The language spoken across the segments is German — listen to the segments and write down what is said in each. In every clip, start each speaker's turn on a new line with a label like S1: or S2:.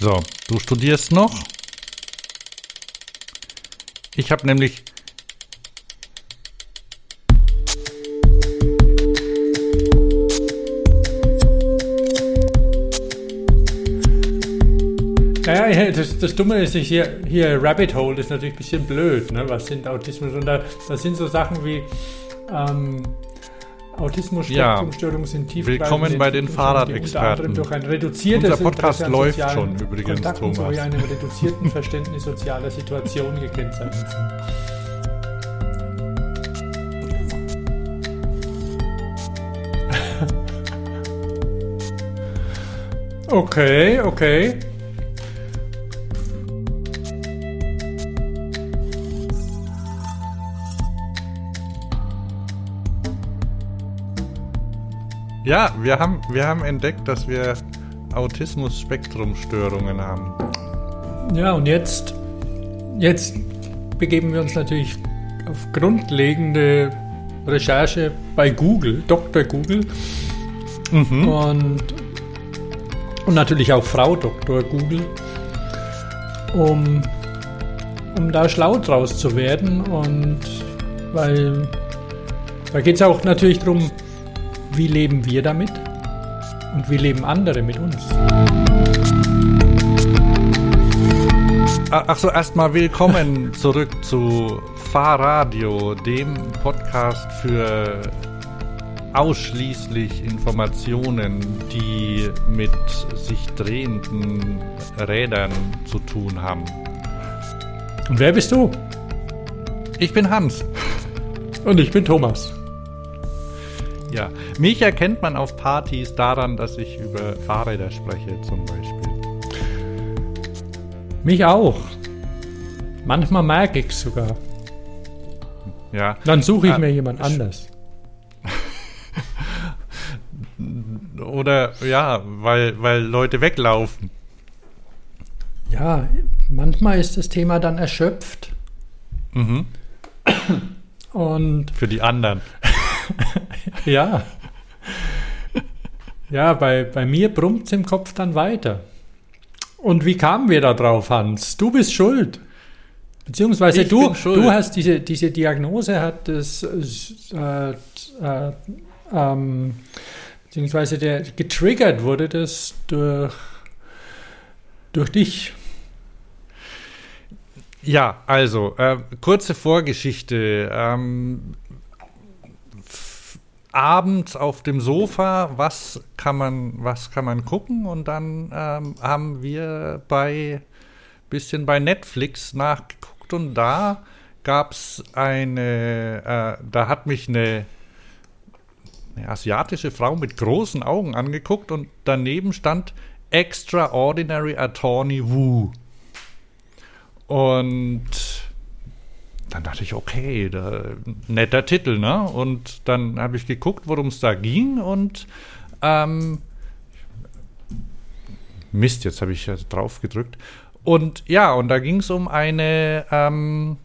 S1: So, du studierst noch? Ich habe nämlich
S2: Naja, das, das Dumme ist, hier, hier Rabbit Hole ist natürlich ein bisschen blöd. Ne? Was sind Autismus? Und da, das sind so Sachen wie ähm, Autismus-Spektrumstörungen
S1: Ja.
S2: sind tief.
S1: Willkommen bei den Fahrradexperten.
S2: Durch ein reduziertes
S1: Unser Podcast
S2: Interesse
S1: läuft schon übrigens,
S2: Kontakten
S1: Thomas.
S2: sowie einem reduzierten Verständnis sozialer Situationen gekennzeichnet sind. Okay, okay.
S1: Ja, wir haben, wir haben entdeckt, dass wir Autismus-Spektrum-Störungen haben.
S2: Ja, und jetzt, jetzt begeben wir uns natürlich auf grundlegende Recherche bei Google, Dr. Google
S1: Mhm.
S2: und, und natürlich auch Frau Dr. Google, um, um da schlau draus zu werden. Und weil da geht es auch natürlich darum, wie leben wir damit und wie leben andere mit uns.
S1: Ah, Ach so, erstmal willkommen zurück zu Fahrradio, dem Podcast für ausschließlich Informationen, die mit sich drehenden Rädern zu tun haben.
S2: Und wer bist du?
S1: Ich bin Hans.
S2: Und ich bin Thomas.
S1: Ja, mich erkennt man auf Partys daran, dass ich über Fahrräder spreche, zum Beispiel.
S2: Mich auch. Manchmal merke ich es sogar.
S1: Ja,
S2: Dann suche ich
S1: Ah,
S2: mir jemand anders.
S1: oder ja, weil, weil Leute weglaufen.
S2: Ja, manchmal ist das Thema dann erschöpft.
S1: Mhm.
S2: Und
S1: Für die anderen.
S2: ja. Ja, bei, bei mir brummt es im Kopf dann weiter. Und wie kamen wir da drauf, Hans? Du bist schuld. Beziehungsweise
S1: Ich
S2: du, du hast diese, diese Diagnose, hat das, äh, äh, ähm, beziehungsweise der, getriggert wurde das durch, durch dich.
S1: Ja, also, äh, kurze Vorgeschichte. Ähm, abends auf dem Sofa, was kann man, was kann man gucken? Und dann ähm, haben wir bei bisschen bei Netflix nachgeguckt und da gab es eine, äh, da hat mich eine, eine asiatische Frau mit großen Augen angeguckt und daneben stand Extraordinary Attorney Wu. Und dann dachte ich, okay, da, netter Titel, ne? Und dann habe ich geguckt, worum es da ging und ähm, Mist, jetzt habe ich ja drauf gedrückt. Und ja, und da ging es um eine, ähm,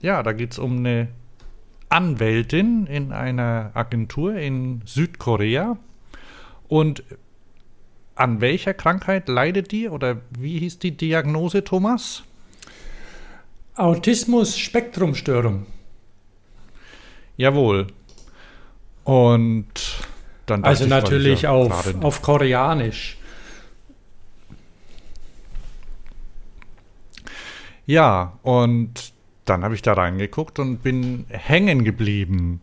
S1: ja, da geht es um eine Anwältin in einer Agentur in Südkorea. Und an welcher Krankheit leidet die oder wie hieß die Diagnose, Thomas?
S2: Autismus-Spektrumstörung.
S1: Jawohl. Und dann
S2: Also
S1: ich, ich
S2: natürlich
S1: ja
S2: auf, auf Koreanisch.
S1: Ja, und dann habe ich da reingeguckt und bin hängen geblieben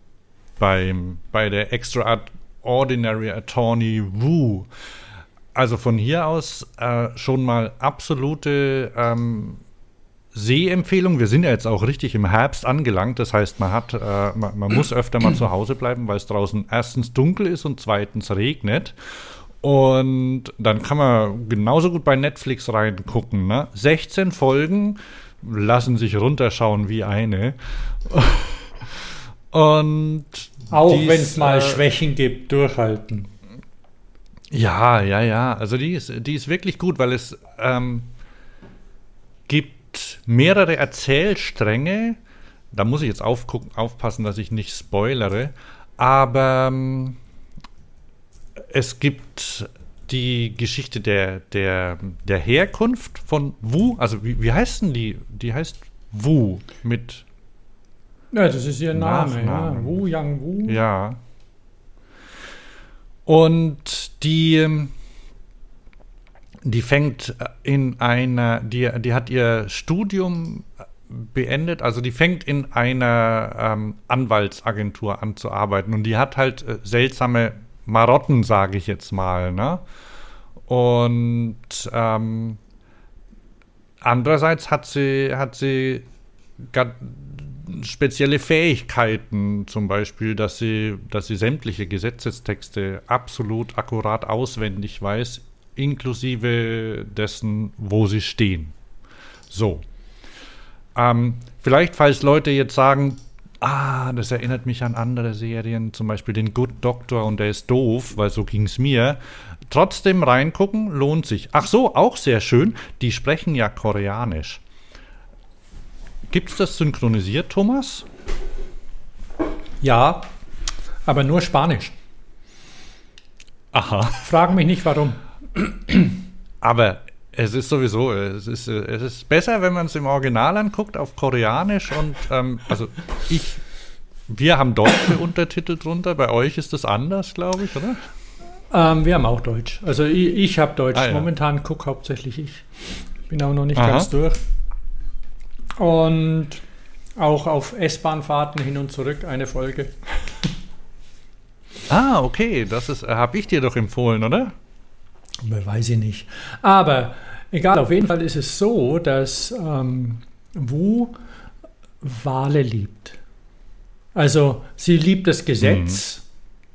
S1: beim, bei der Extraordinary Attorney Wu. Also von hier aus äh, schon mal absolute ähm, Sehempfehlung. Wir sind ja jetzt auch richtig im Herbst angelangt. Das heißt, man hat, äh, man, man muss öfter mal zu Hause bleiben, weil es draußen erstens dunkel ist und zweitens regnet. Und dann kann man genauso gut bei Netflix reingucken. Ne? 16 Folgen lassen sich runterschauen wie eine. Und
S2: Auch wenn es mal
S1: äh,
S2: Schwächen gibt, durchhalten.
S1: Ja, ja, ja. Also die ist, die ist wirklich gut, weil es ähm, mehrere Erzählstränge. Da muss ich jetzt aufgucken, aufpassen, dass ich nicht spoilere. Aber ähm, es gibt die Geschichte der, der, der Herkunft von Wu, also wie, wie heißt denn die? Die heißt Wu mit.
S2: Ja, das ist ihr Name, ja. Wu Yang Wu.
S1: Ja. Und die, ähm, die fängt in einer, die, die hat ihr Studium beendet, also die fängt in einer ähm, Anwaltsagentur an zu arbeiten und die hat halt äh, seltsame Marotten, sage ich jetzt mal, ne? Und ähm, andererseits hat sie, hat sie spezielle Fähigkeiten, zum Beispiel, dass sie, dass sie sämtliche Gesetzestexte absolut akkurat auswendig weiß, inklusive dessen, wo sie stehen. So. Ähm, vielleicht, falls Leute jetzt sagen, ah, das erinnert mich an andere Serien, zum Beispiel den Good Doctor und der ist doof, weil so ging es mir. Trotzdem reingucken lohnt sich. Ach so, auch sehr schön, die sprechen ja Koreanisch. Gibt es das synchronisiert, Thomas?
S2: Ja, aber nur Spanisch.
S1: Aha.
S2: Frag mich nicht warum.
S1: Aber es ist sowieso, es ist, äh, es ist besser, wenn man es im Original anguckt, auf Koreanisch und ähm, also ich, wir haben deutsche Untertitel drunter, bei euch ist das anders, glaube ich, oder?
S2: Ähm, wir haben auch Deutsch. Also ich, ich habe Deutsch.
S1: Ah, ja.
S2: Momentan gucke hauptsächlich ich. Bin auch noch nicht
S1: Aha.
S2: ganz durch. Und auch auf S-Bahn-Fahrten hin und zurück eine Folge.
S1: Ah, okay, das ist, habe ich dir doch empfohlen, oder?
S2: Weiß ich nicht. Aber egal, auf jeden Fall ist es so, dass ähm, Wu Wale liebt. Also sie liebt das Gesetz,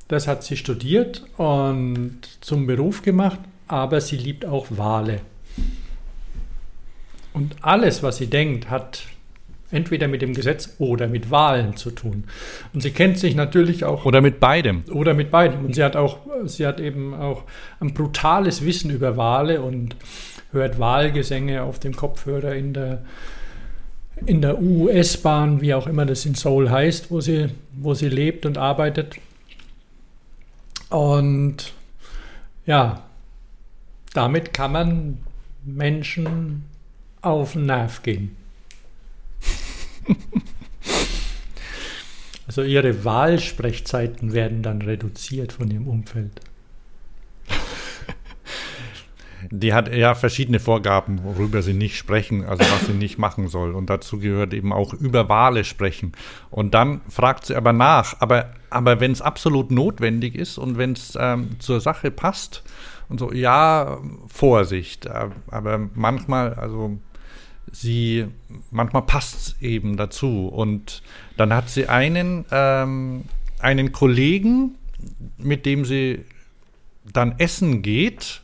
S2: das hat sie studiert und zum Beruf gemacht, aber sie liebt auch Wale. Und alles, was sie denkt, hat entweder mit dem Gesetz oder mit Wahlen zu tun. Und sie kennt sich natürlich auch
S1: Oder mit beidem.
S2: oder mit beiden. Und sie hat auch, sie hat eben auch ein brutales Wissen über Wale und hört Wahlgesänge auf dem Kopfhörer in der, in der US-Bahn, wie auch immer das in Seoul heißt, wo sie, wo sie lebt und arbeitet. Und ja, damit kann man Menschen auf den Nerv gehen. Also ihre Wahlsprechzeiten werden dann reduziert von ihrem Umfeld.
S1: Die hat ja verschiedene Vorgaben, worüber sie nicht sprechen, also was sie nicht machen soll. Und dazu gehört eben auch über Wale sprechen. Und dann fragt sie aber nach, aber, aber wenn es absolut notwendig ist und wenn es ähm, zur Sache passt und so, ja, Vorsicht. Äh, Aber manchmal, also sie, manchmal passt es eben dazu. Und dann hat sie einen, ähm, einen Kollegen, mit dem sie dann essen geht.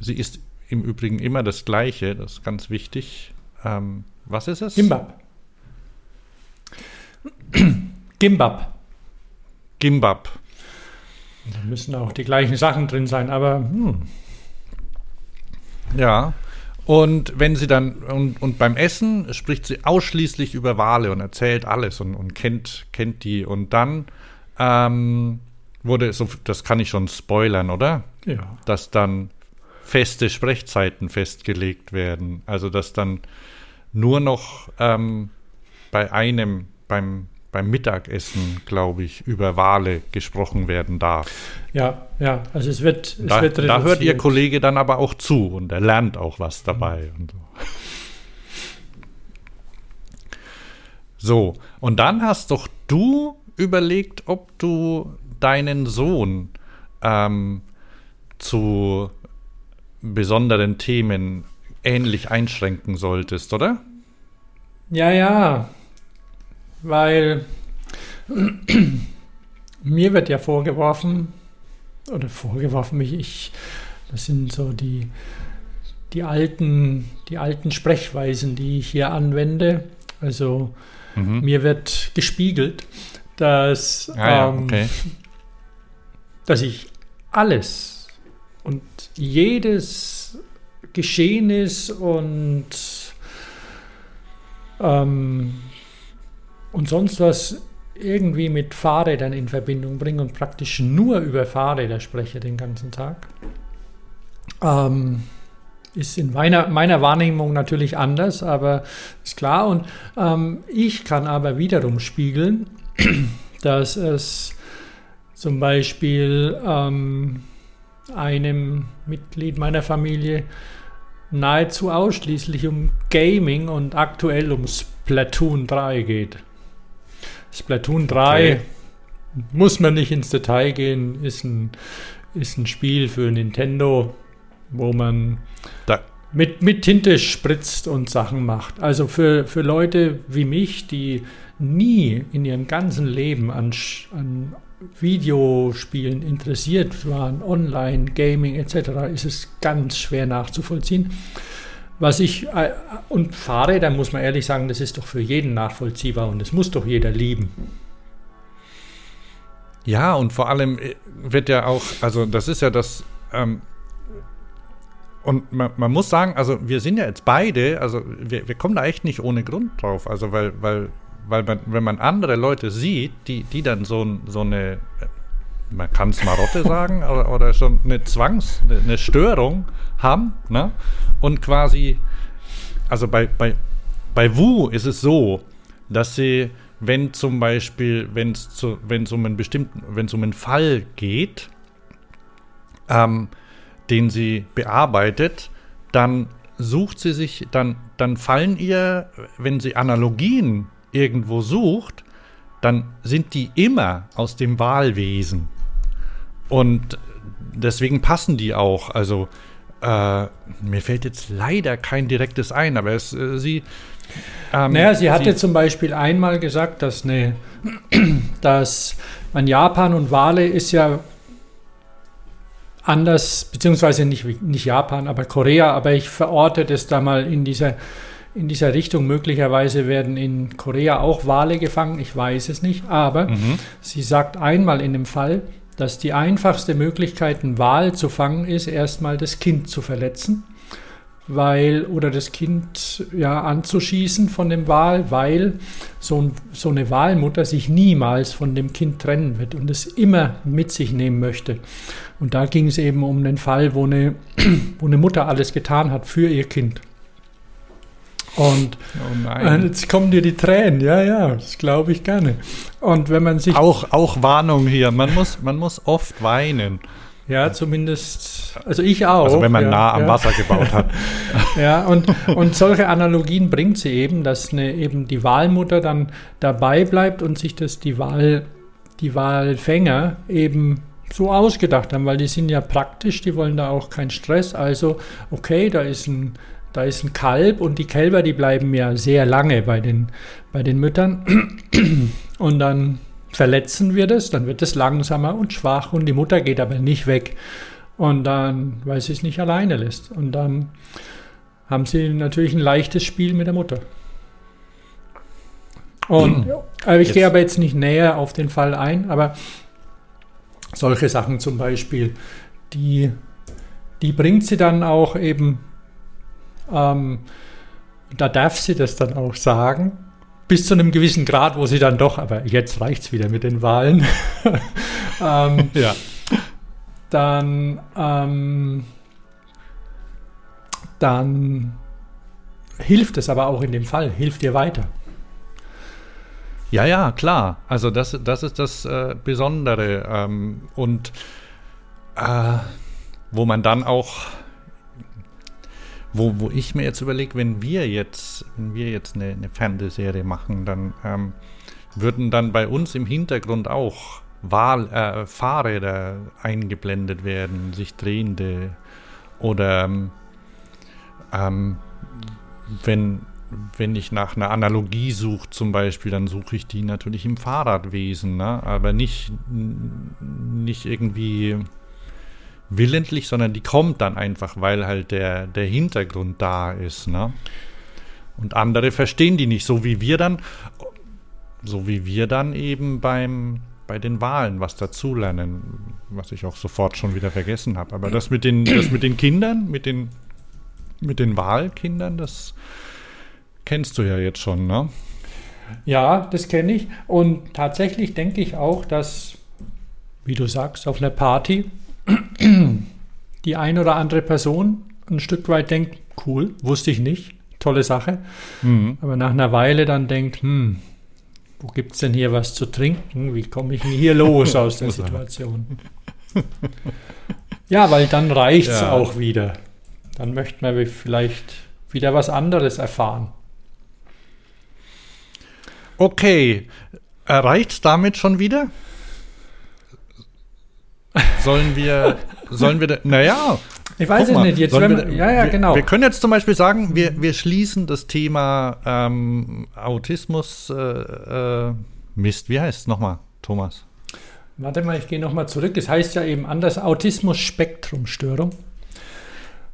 S1: Sie ist im Übrigen immer das Gleiche, das ist ganz wichtig. Ähm, was ist es?
S2: Gimbab. Gimbab.
S1: Gimbab.
S2: Da müssen auch die gleichen Sachen drin sein, aber hm,
S1: Ja. Und wenn sie dann, und, und beim Essen spricht sie ausschließlich über Wale und erzählt alles und, und kennt, kennt die. Und dann ähm, wurde, so, das kann ich schon spoilern, oder?
S2: ja.
S1: Dass dann feste Sprechzeiten festgelegt werden. Also dass dann nur noch ähm, bei einem, beim, beim Mittagessen, glaube ich, über Wale gesprochen werden darf.
S2: Ja, ja, also es wird, es
S1: Da,
S2: wird
S1: da hört ihr. Kollege dann aber auch zu und er lernt auch was dabei. Und so. so, und dann hast doch du überlegt, ob du deinen Sohn ähm, zu besonderen Themen ähnlich einschränken solltest, oder?
S2: Ja, ja, weil mir wird ja vorgeworfen, oder vorgeworfen, ich, ich das sind so die, die, alten, die alten Sprechweisen, die ich hier anwende. Also
S1: Mhm.
S2: mir wird gespiegelt, dass,
S1: Ah, ja,
S2: ähm,
S1: okay.
S2: dass ich alles und jedes Geschehnis und ähm, und sonst was irgendwie mit Fahrrädern in Verbindung bringe und praktisch nur über Fahrräder spreche den ganzen Tag. Ähm, ist in meiner, meiner Wahrnehmung natürlich anders, aber ist klar. Und ähm, ich kann aber wiederum spiegeln, dass es zum Beispiel ähm, einem Mitglied meiner Familie nahezu ausschließlich um Gaming und aktuell um Splatoon 3 geht. Splatoon 3 okay. muss man nicht ins Detail gehen, ist ein, ist ein Spiel für Nintendo, wo man da. mit, mit Tinte spritzt und Sachen macht. Also für, für Leute wie mich, die nie in ihrem ganzen Leben an, an Videospielen interessiert waren, Online, Gaming etc., ist es ganz schwer nachzuvollziehen. Was ich äh, und Fahrräder muss man ehrlich sagen, das ist doch für jeden nachvollziehbar und das muss doch jeder lieben.
S1: Ja, und vor allem äh, wird ja auch, also das ist ja das, ähm, und man, man, muss sagen, also wir sind ja jetzt beide, also wir, wir kommen da echt nicht ohne Grund drauf, also weil, weil weil man, wenn man andere Leute sieht, die, die dann so, so eine, man kann es Marotte sagen, oder, oder schon eine Zwangs-, eine Störung haben, ne? Und quasi, also bei, bei, bei Wu ist es so, dass sie, wenn zum Beispiel, wenn es um einen bestimmten, wenn es um einen Fall geht, ähm, den sie bearbeitet, dann sucht sie sich, dann, dann fallen ihr, wenn sie Analogien irgendwo sucht, dann sind die immer aus dem Wahlwesen. Und deswegen passen die auch. Also äh, mir fällt jetzt leider kein direktes ein, aber es, äh, sie.
S2: Ähm, naja, sie hatte sie, zum Beispiel einmal gesagt, dass, eine, dass man Japan und Wale ist ja anders, beziehungsweise nicht, nicht Japan, aber Korea, aber ich verorte das da mal in dieser in dieser Richtung. Möglicherweise werden in Korea auch Wale gefangen, ich weiß es nicht. Aber mhm. sie sagt einmal in dem Fall, dass die einfachste Möglichkeit, einen Wal zu fangen, ist, erstmal das Kind zu verletzen. Weil, oder das Kind ja anzuschießen von dem Wal, weil so, so eine Walmutter sich niemals von dem Kind trennen wird und es immer mit sich nehmen möchte. Und da ging es eben um den Fall, wo eine, wo eine Mutter alles getan hat für ihr Kind. Und oh jetzt kommen dir die Tränen, ja, ja, das glaube ich gerne. Und wenn man sich.
S1: Auch, auch Warnung hier, man muss, man muss oft weinen.
S2: Ja, zumindest, also ich auch.
S1: Also wenn man
S2: ja,
S1: nah am ja. Wasser gebaut hat.
S2: ja, und, und solche Analogien bringt sie eben, dass eine, eben die Wahlmutter dann dabei bleibt und sich das die Wahl, die Wahlfänger eben so ausgedacht haben, weil die sind ja praktisch, die wollen da auch keinen Stress. Also, okay, da ist ein da ist ein Kalb und die Kälber, die bleiben ja sehr lange bei den, bei den Müttern. Und dann verletzen wir das, dann wird es langsamer und schwach und die Mutter geht aber nicht weg. Und dann, weil sie es nicht alleine lässt. Und dann haben sie natürlich ein leichtes Spiel mit der Mutter. Und äh, ich gehe aber jetzt nicht näher auf den Fall ein, aber solche Sachen zum Beispiel, die, die bringt sie dann auch eben ähm, da darf sie das dann auch sagen, bis zu einem gewissen Grad, wo sie dann doch, aber jetzt reicht es wieder mit den Wahlen. ähm, ja. Dann, ähm, dann hilft es aber auch in dem Fall, hilft dir weiter.
S1: Ja, ja, klar. Also das, das ist das äh, Besondere. Ähm, und äh, wo man dann auch wo, wo ich mir jetzt überlege, wenn wir jetzt, wenn wir jetzt eine, eine Fernsehserie machen, dann ähm, würden dann bei uns im Hintergrund auch Wahl, äh, Fahrräder eingeblendet werden, sich drehende oder ähm, ähm, wenn, wenn ich nach einer Analogie suche zum Beispiel, dann suche ich die natürlich im Fahrradwesen, ne? aber nicht, nicht irgendwie willentlich, sondern die kommt dann einfach, weil halt der, der Hintergrund da ist. Ne? Und andere verstehen die nicht, so wie wir dann, so wie wir dann eben beim, bei den Wahlen was dazulernen, was ich auch sofort schon wieder vergessen habe. Aber das mit den, das mit den Kindern, mit den, mit den Wahlkindern, das kennst du ja jetzt schon, ne?
S2: Ja, das kenne ich. Und tatsächlich denke ich auch, dass, wie du sagst, auf einer Party die ein oder andere Person ein Stück weit denkt, cool, wusste ich nicht, tolle Sache.
S1: Mhm.
S2: Aber nach einer Weile dann denkt, hm, wo gibt es denn hier was zu trinken? Wie komme ich denn hier los aus der Situation? Ja, weil dann reicht es
S1: Ja.
S2: auch wieder. Dann möchte man vielleicht wieder was anderes erfahren.
S1: Okay, reicht damit schon wieder? Sollen wir, sollen wir, naja.
S2: Ich weiß es nicht. Jetzt,
S1: wir,
S2: wir, ja, ja, genau.
S1: Wir können jetzt zum Beispiel sagen, wir, wir schließen das Thema ähm, Autismus, äh, äh, Mist, wie heißt es nochmal, Thomas?
S2: Warte mal, ich gehe nochmal zurück. Es heißt ja eben anders Autismus-Spektrum-Störung.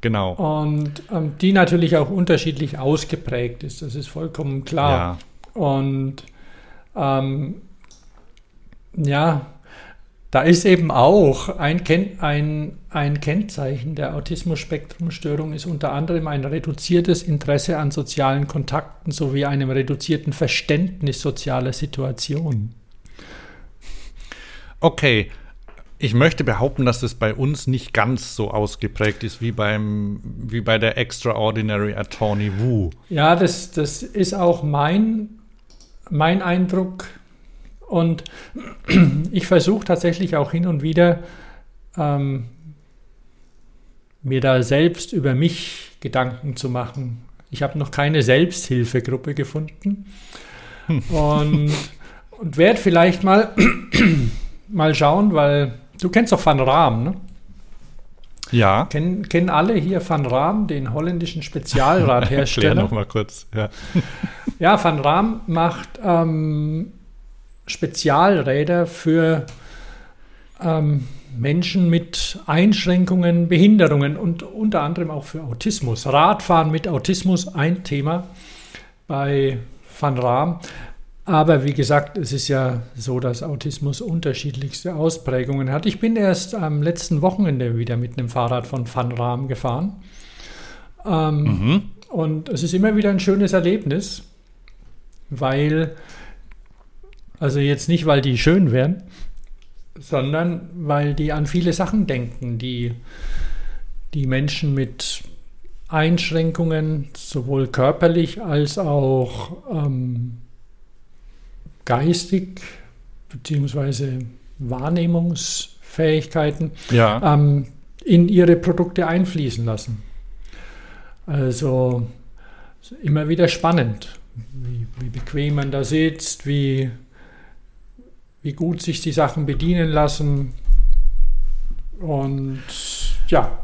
S1: Genau.
S2: Und ähm, die natürlich auch unterschiedlich ausgeprägt ist. Das ist vollkommen klar.
S1: Ja.
S2: Und ähm, ja, da ist eben auch ein, Ken ein, ein Kennzeichen der Autismus-Spektrum-Störung ist unter anderem ein reduziertes Interesse an sozialen Kontakten sowie einem reduzierten Verständnis sozialer Situationen.
S1: Okay. Ich möchte behaupten, dass das bei uns nicht ganz so ausgeprägt ist wie, beim, wie bei der Extraordinary Attorney Wu.
S2: Ja, das, das ist auch mein, mein Eindruck. Und ich versuche tatsächlich auch hin und wieder, ähm, mir da selbst über mich Gedanken zu machen. Ich habe noch keine Selbsthilfegruppe gefunden und, und werde vielleicht mal, mal schauen, weil du kennst doch Van Raam, ne?
S1: Ja.
S2: Kennen, kennen alle hier Van Raam, den holländischen
S1: Erklär
S2: Spezialradhersteller?
S1: noch mal kurz. Ja.
S2: Ja, Van Raam macht ähm, Spezialräder für ähm, Menschen mit Einschränkungen, Behinderungen und unter anderem auch für Autismus. Radfahren mit Autismus ein Thema bei Van Raam. Aber wie gesagt, es ist ja so, dass Autismus unterschiedlichste Ausprägungen hat. Ich bin erst am letzten Wochenende wieder mit einem Fahrrad von Van Raam gefahren. Ähm,
S1: Mhm.
S2: und es ist immer wieder ein schönes Erlebnis, weil, also jetzt nicht, weil die schön wären, sondern weil die an viele Sachen denken, die die Menschen mit Einschränkungen, sowohl körperlich als auch ähm, geistig, beziehungsweise Wahrnehmungsfähigkeiten,
S1: Ja.
S2: ähm, in ihre Produkte einfließen lassen. Also immer wieder spannend, wie, wie bequem man da sitzt, wie, wie gut sich die Sachen bedienen lassen. Und ja,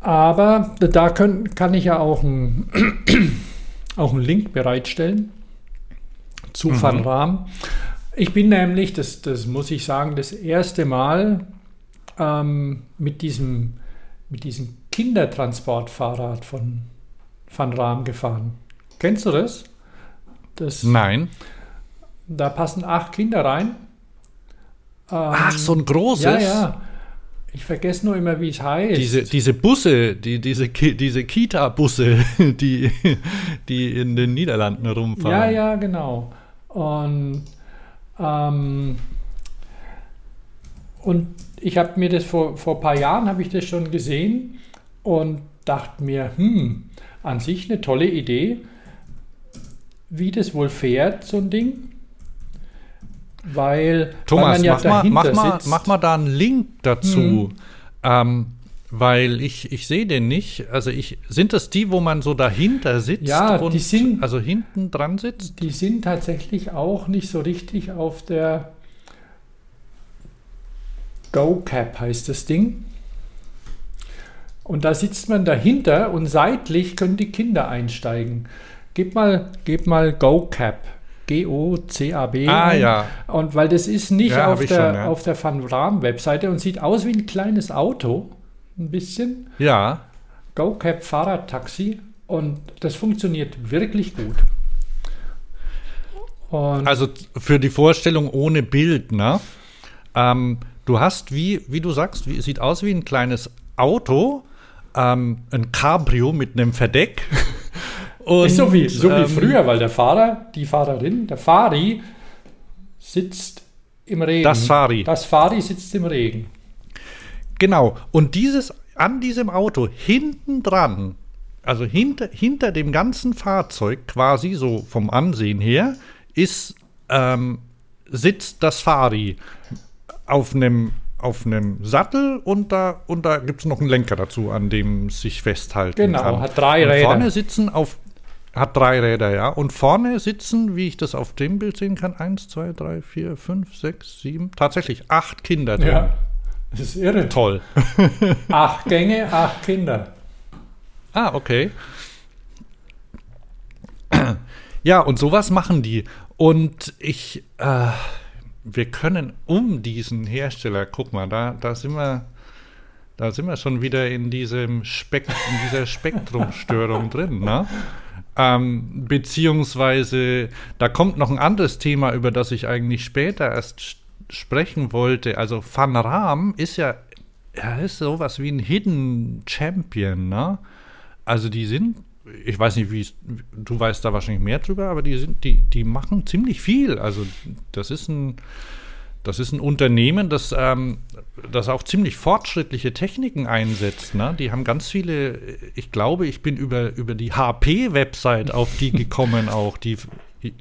S2: aber da können, kann ich ja auch einen, auch einen Link bereitstellen zu
S1: Mhm.
S2: Van Raam. Ich bin nämlich, das, das muss ich sagen, das erste Mal ähm, mit, diesem, mit diesem Kindertransportfahrrad von Van Raam gefahren. Kennst du das? das
S1: Nein.
S2: Da passen acht Kinder rein. Ähm,
S1: Ach, so ein großes.
S2: Ja, ja. Ich vergesse nur immer, wie es heißt.
S1: Diese, diese Busse, die, diese, Ki- diese Kita-Busse, die, die in den Niederlanden rumfahren.
S2: Ja, ja, genau. Und, ähm, und ich habe mir das vor, vor ein paar Jahren habe ich das schon gesehen und dachte mir, hm, an sich eine tolle Idee, wie das wohl fährt, so ein Ding. Weil, weil
S1: Thomas,
S2: man ja
S1: mach, mal, mach, mal, mach mal da einen Link dazu.
S2: Mhm.
S1: Ähm, weil ich, ich sehe den nicht. Also ich, sind das die, wo man so dahinter sitzt
S2: Ja,
S1: und
S2: die sind-
S1: also hinten dran sitzt?
S2: Die sind tatsächlich auch nicht so richtig auf der Go-Cap heißt das Ding. Und da sitzt man dahinter und seitlich können die Kinder einsteigen. Gib mal, gib mal Go-Cap. G-O-C-A-B.
S1: Ah ja.
S2: Und weil das ist nicht
S1: Ja,
S2: auf, der,
S1: schon, ja.
S2: auf der Van Raam-Webseite und sieht aus wie ein kleines Auto. Ein bisschen.
S1: Ja.
S2: Go-Cap Fahrradtaxi. Und das funktioniert wirklich gut. Und
S1: Also für die Vorstellung ohne Bild, ne? Ähm, du hast wie, wie du sagst, wie, sieht aus wie ein kleines Auto, ähm, ein Cabrio mit einem Verdeck. Und,
S2: ist so wie, so wie
S1: ähm,
S2: früher, weil der Fahrer, die Fahrerin, der Fahri sitzt im Regen.
S1: Das Fahri.
S2: Das Fahri sitzt im Regen.
S1: Genau. Und dieses, an diesem Auto hinten dran, also hinter, hinter dem ganzen Fahrzeug quasi so vom Ansehen her, ist, ähm, sitzt das Fari auf einem auf einem Sattel und da, und da gibt es noch einen Lenker dazu, an dem es sich festhalten
S2: Genau,
S1: kann.
S2: hat drei
S1: und
S2: Räder.
S1: Vorne sitzen auf hat drei Räder, ja. Und vorne sitzen, wie ich das auf dem Bild sehen kann, eins, zwei, drei, vier, fünf, sechs, sieben, tatsächlich acht Kinder drin.
S2: Ja, das ist irre.
S1: Toll.
S2: Acht Gänge, acht Kinder.
S1: Ah, okay. Ja, und sowas machen die. Und ich, äh, wir können um diesen Hersteller, guck mal, da, da sind wir, da sind wir schon wieder in diesem Spek in dieser Spektrumstörung drin, ne? Ähm, beziehungsweise, da kommt noch ein anderes Thema, über das ich eigentlich später erst sprechen wollte. Also Van Raam ist ja, er ist sowas wie ein Hidden Champion, ne? Also die sind, ich weiß nicht, wie du weißt da wahrscheinlich mehr drüber, aber die sind, die, die machen ziemlich viel. Also das ist ein, das ist ein Unternehmen, das, ähm, das auch ziemlich fortschrittliche Techniken einsetzt. Ne? Die haben ganz viele, ich glaube, ich bin über, über die HP-Website auf die gekommen auch. Die, die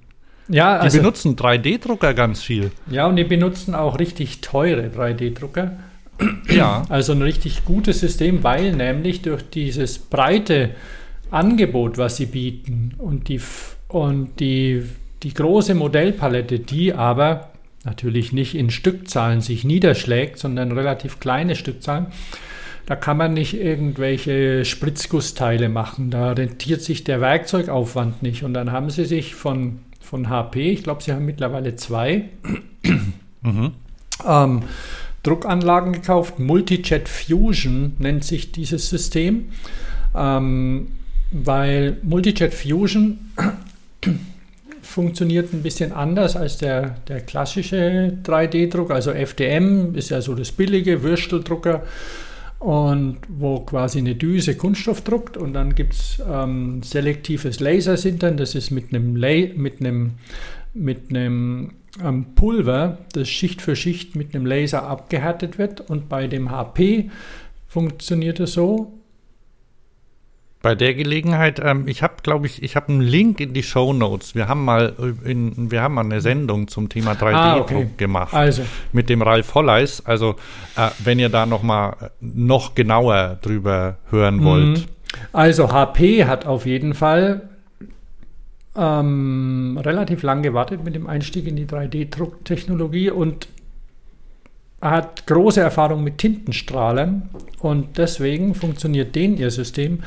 S2: Ja, also,
S1: benutzen 3D-Drucker ganz viel.
S2: ja, und die benutzen auch richtig teure 3D-Drucker.
S1: Ja.
S2: Also ein richtig gutes System, weil nämlich durch dieses breite Angebot, was sie bieten und die, und die, die große Modellpalette, die aber natürlich nicht in Stückzahlen sich niederschlägt, sondern relativ kleine Stückzahlen, da kann man nicht irgendwelche Spritzgussteile machen. Da rentiert sich der Werkzeugaufwand nicht. Und dann haben sie sich von, von HP, ich glaube, sie haben mittlerweile zwei, ähm, Druckanlagen gekauft. Multijet Fusion nennt sich dieses System, ähm, weil Multijet Fusion funktioniert ein bisschen anders als der, der klassische 3D-Druck. Also FDM ist ja so das billige Würsteldrucker und wo quasi eine Düse Kunststoff druckt und dann gibt es ähm, selektives Lasersintern, das ist mit einem, La mit einem, mit einem ähm, Pulver, das Schicht für Schicht mit einem Laser abgehärtet wird und bei dem HP funktioniert es so.
S1: Bei der Gelegenheit, ähm, ich habe, glaube ich, ich habe einen Link in die Show Notes. Wir haben mal äh, in, wir haben mal eine Sendung zum Thema 3D-Druck
S2: Ah, okay.
S1: gemacht
S2: Also,
S1: mit dem Ralf Holleis. Also äh, wenn ihr da noch mal noch genauer drüber hören wollt.
S2: Mhm. Also HP hat auf jeden Fall ähm, relativ lang gewartet mit dem Einstieg in die 3D-Drucktechnologie und hat große Erfahrung mit Tintenstrahlern und deswegen funktioniert denen ihr System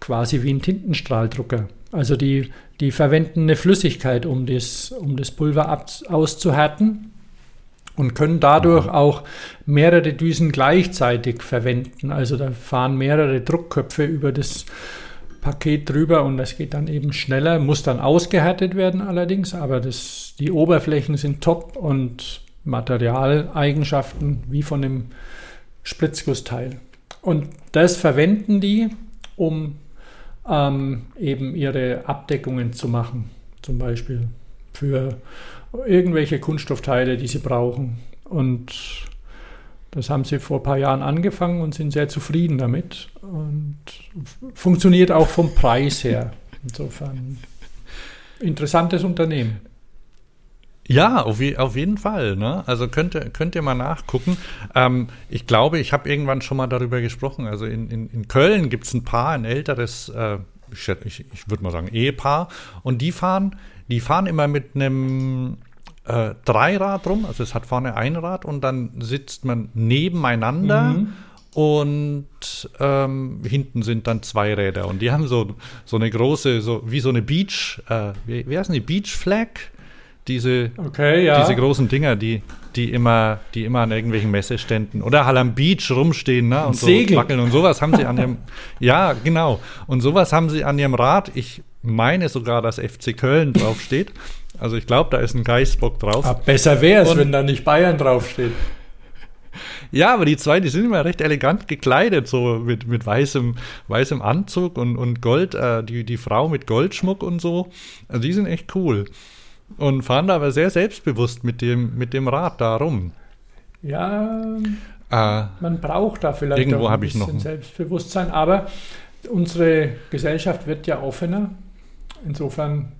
S2: quasi wie ein Tintenstrahldrucker. Also die, die verwenden eine Flüssigkeit, um das, um das Pulver ab, auszuhärten und können dadurch auch mehrere Düsen gleichzeitig verwenden. Also da fahren mehrere Druckköpfe über das Paket drüber und das geht dann eben schneller, muss dann ausgehärtet werden allerdings, aber das, die Oberflächen sind top und Materialeigenschaften wie von einem Spritzgussteil. Und das verwenden die, um ähm, eben ihre Abdeckungen zu machen, zum Beispiel für irgendwelche Kunststoffteile, die sie brauchen. Und das haben sie vor ein paar Jahren angefangen und sind sehr zufrieden damit. Und funktioniert auch vom Preis her. Insofern interessantes Unternehmen.
S1: Ja, auf, je, auf jeden Fall. Ne? Also könnt ihr, könnt ihr mal nachgucken. Ähm, ich glaube, ich habe irgendwann schon mal darüber gesprochen. Also in, in, in Köln gibt es ein Paar, ein älteres, äh, ich, ich, ich würde mal sagen, Ehepaar. Und die fahren, die fahren immer mit einem äh, Dreirad rum. Also es hat vorne ein Rad und dann sitzt man nebeneinander.
S2: Mhm.
S1: Und ähm, hinten sind dann zwei Räder. Und die haben so, so eine große, so wie so eine Beach, äh, wie, wie heißen die? Beach Flag? Diese,
S2: Okay, ja.
S1: diese großen Dinger, die, die immer, die immer an irgendwelchen Messeständen oder halt am Beach rumstehen, ne? Und so
S2: Segel.
S1: wackeln und sowas haben sie an ihrem, ja, genau. Und sowas haben sie an ihrem Rad. Ich meine sogar, dass FC Köln draufsteht. Also ich glaube, da ist ein Geißbock drauf.
S2: Ah, besser wäre es, wenn da nicht Bayern draufsteht.
S1: Ja, aber die zwei, die sind immer recht elegant gekleidet, so mit, mit weißem, weißem Anzug und, und Gold, äh, die, die Frau mit Goldschmuck und so. Also die sind echt cool. Und fahren da aber sehr selbstbewusst mit dem, mit dem Rad da rum.
S2: Ja, Äh, Man braucht da vielleicht
S1: irgendwo auch ein bisschen
S2: noch Selbstbewusstsein, aber unsere Gesellschaft wird ja offener. Insofern,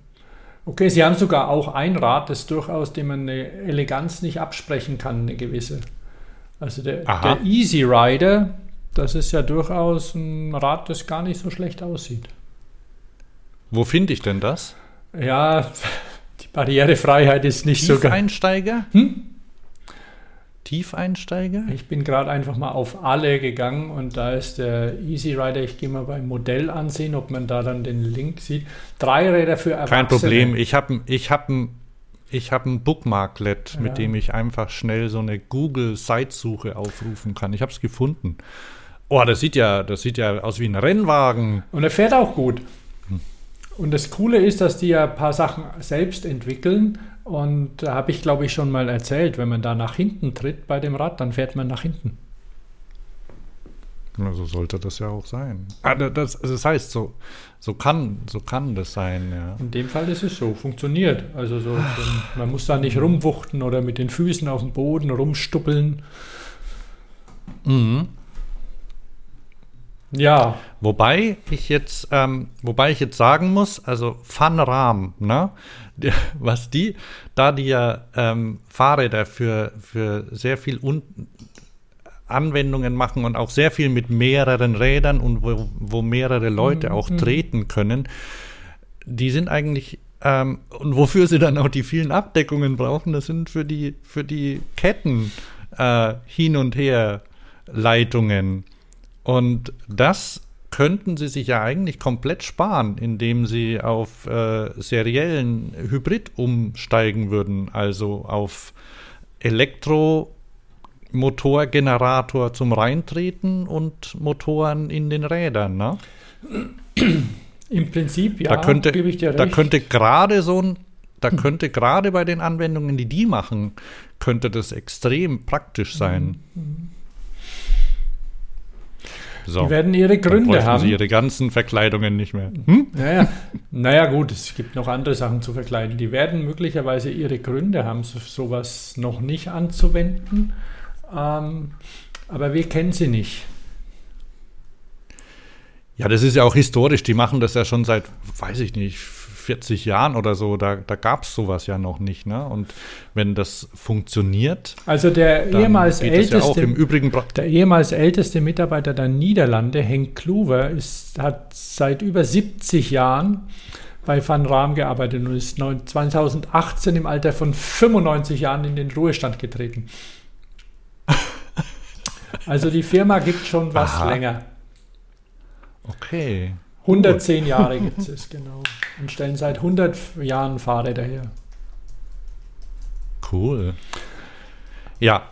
S2: okay, Sie haben sogar auch ein Rad, das durchaus, dem man eine Eleganz nicht absprechen kann, eine gewisse. Also der, der Easy Rider, das ist ja durchaus ein Rad, das gar nicht so schlecht aussieht.
S1: Wo finde ich denn das?
S2: Ja, Barrierefreiheit ist nicht so
S1: ganz. Einsteiger? Hm? Tiefeinsteiger?
S2: Ich bin gerade einfach mal auf alle gegangen und da ist der Easy Rider. Ich gehe mal beim Modell ansehen, ob man da dann den Link sieht. Drei Räder für Erwachsene.
S1: Kein Problem. Ich habe ich hab ein, ich hab ein Bookmarklet, ja. mit dem ich einfach schnell so eine Google-Site-Suche aufrufen kann. Ich habe es gefunden. Oh, das sieht ja, das sieht ja aus wie ein Rennwagen.
S2: Und er fährt auch gut. Und das Coole ist, dass die ja ein paar Sachen selbst entwickeln. Und da habe ich, glaube ich, schon mal erzählt, wenn man da nach hinten tritt bei dem Rad, dann fährt man nach hinten.
S1: Na, so sollte das ja auch sein. Ah, das, das heißt, so, so, kann, so kann das sein, ja.
S2: In dem Fall ist es so, funktioniert. Also so, so, man muss da nicht rumwuchten oder mit den Füßen auf dem Boden rumstuppeln.
S1: Mhm. Ja. Wobei ich jetzt, ähm, wobei ich jetzt sagen muss, also Van Ram, ne? was die, da die ja ähm, Fahrräder für, für sehr viel Un Anwendungen machen und auch sehr viel mit mehreren Rädern und wo, wo mehrere Leute mhm. auch treten können, die sind eigentlich ähm, und wofür sie dann auch die vielen Abdeckungen brauchen, das sind für die für die Ketten äh, hin und her Leitungen. Und das könnten sie sich ja eigentlich komplett sparen, indem sie auf äh, seriellen Hybrid umsteigen würden, also auf Elektromotorgenerator zum Reintreten und Motoren in den Rädern. Ne?
S2: Im Prinzip, ja,
S1: da könnte, gebe ich dir recht. Da könnte gerade so ein, da könnte gerade bei den Anwendungen, die die machen, könnte das extrem praktisch sein. Mhm.
S2: So. Die werden ihre Gründe haben.
S1: Sie ihre ganzen Verkleidungen nicht mehr.
S2: Hm? Naja, naja, gut, es gibt noch andere Sachen zu verkleiden. Die werden möglicherweise ihre Gründe haben, so, sowas noch nicht anzuwenden. Ähm, aber wir kennen sie nicht.
S1: Ja, das ist ja auch historisch. Die machen das ja schon seit, weiß ich nicht, 40 Jahren oder so, da, da gab es sowas ja noch nicht. Ne? Und wenn das funktioniert.
S2: Also der ehemals älteste, ja der ehemals älteste Mitarbeiter der Niederlande, Henk Kluwer, ist, hat seit über 70 Jahren bei Van Raam gearbeitet und ist 2018 im Alter von 95 Jahren in den Ruhestand getreten. Also die Firma gibt schon was Aha. länger.
S1: Okay.
S2: 110 Jahre gibt es, genau. Und stellen seit 100 Jahren Fahrräder her.
S1: Cool. Ja.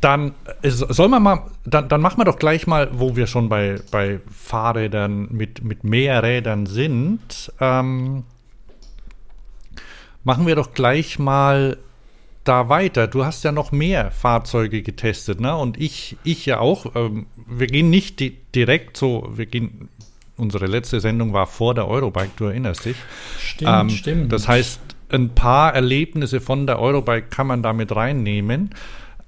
S1: Dann soll man mal, dann, dann machen wir doch gleich mal, wo wir schon bei, bei Fahrrädern mit, mit mehr Rädern sind, ähm, machen wir doch gleich mal da weiter? Du hast ja noch mehr Fahrzeuge getestet, ne? Und ich, ich ja auch. Ähm, wir gehen nicht di direkt so, wir gehen. Unsere letzte Sendung war vor der Eurobike, du erinnerst dich.
S2: Stimmt, ähm, stimmt.
S1: Das heißt, ein paar Erlebnisse von der Eurobike kann man damit reinnehmen.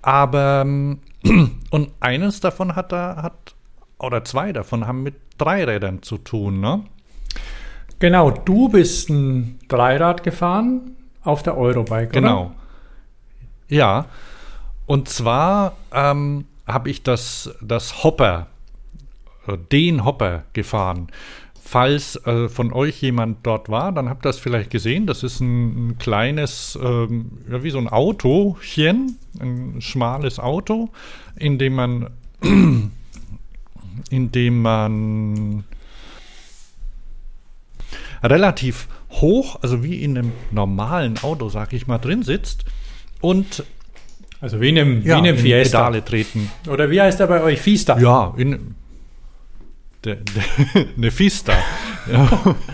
S1: Aber ähm, und eines davon hat da hat oder zwei davon haben mit Dreirädern zu tun, ne?
S2: Genau, du bist ein Dreirad gefahren auf der Eurobike,
S1: genau. Oder? Ja, und zwar ähm, habe ich das, das Hopper, äh, den Hopper gefahren. Falls äh, von euch jemand dort war, dann habt ihr das vielleicht gesehen. Das ist ein, ein kleines, ähm, ja, wie so ein Autochen, ein schmales Auto, in dem man, in dem man relativ hoch, also wie in einem normalen Auto, sag ich mal, drin sitzt und
S2: also wie in einem, ja, wie in einem Fiesta. Pedale
S1: treten.
S2: Oder wie heißt er bei euch? Fiesta?
S1: Ja, in, de, de, eine Fiesta. ja.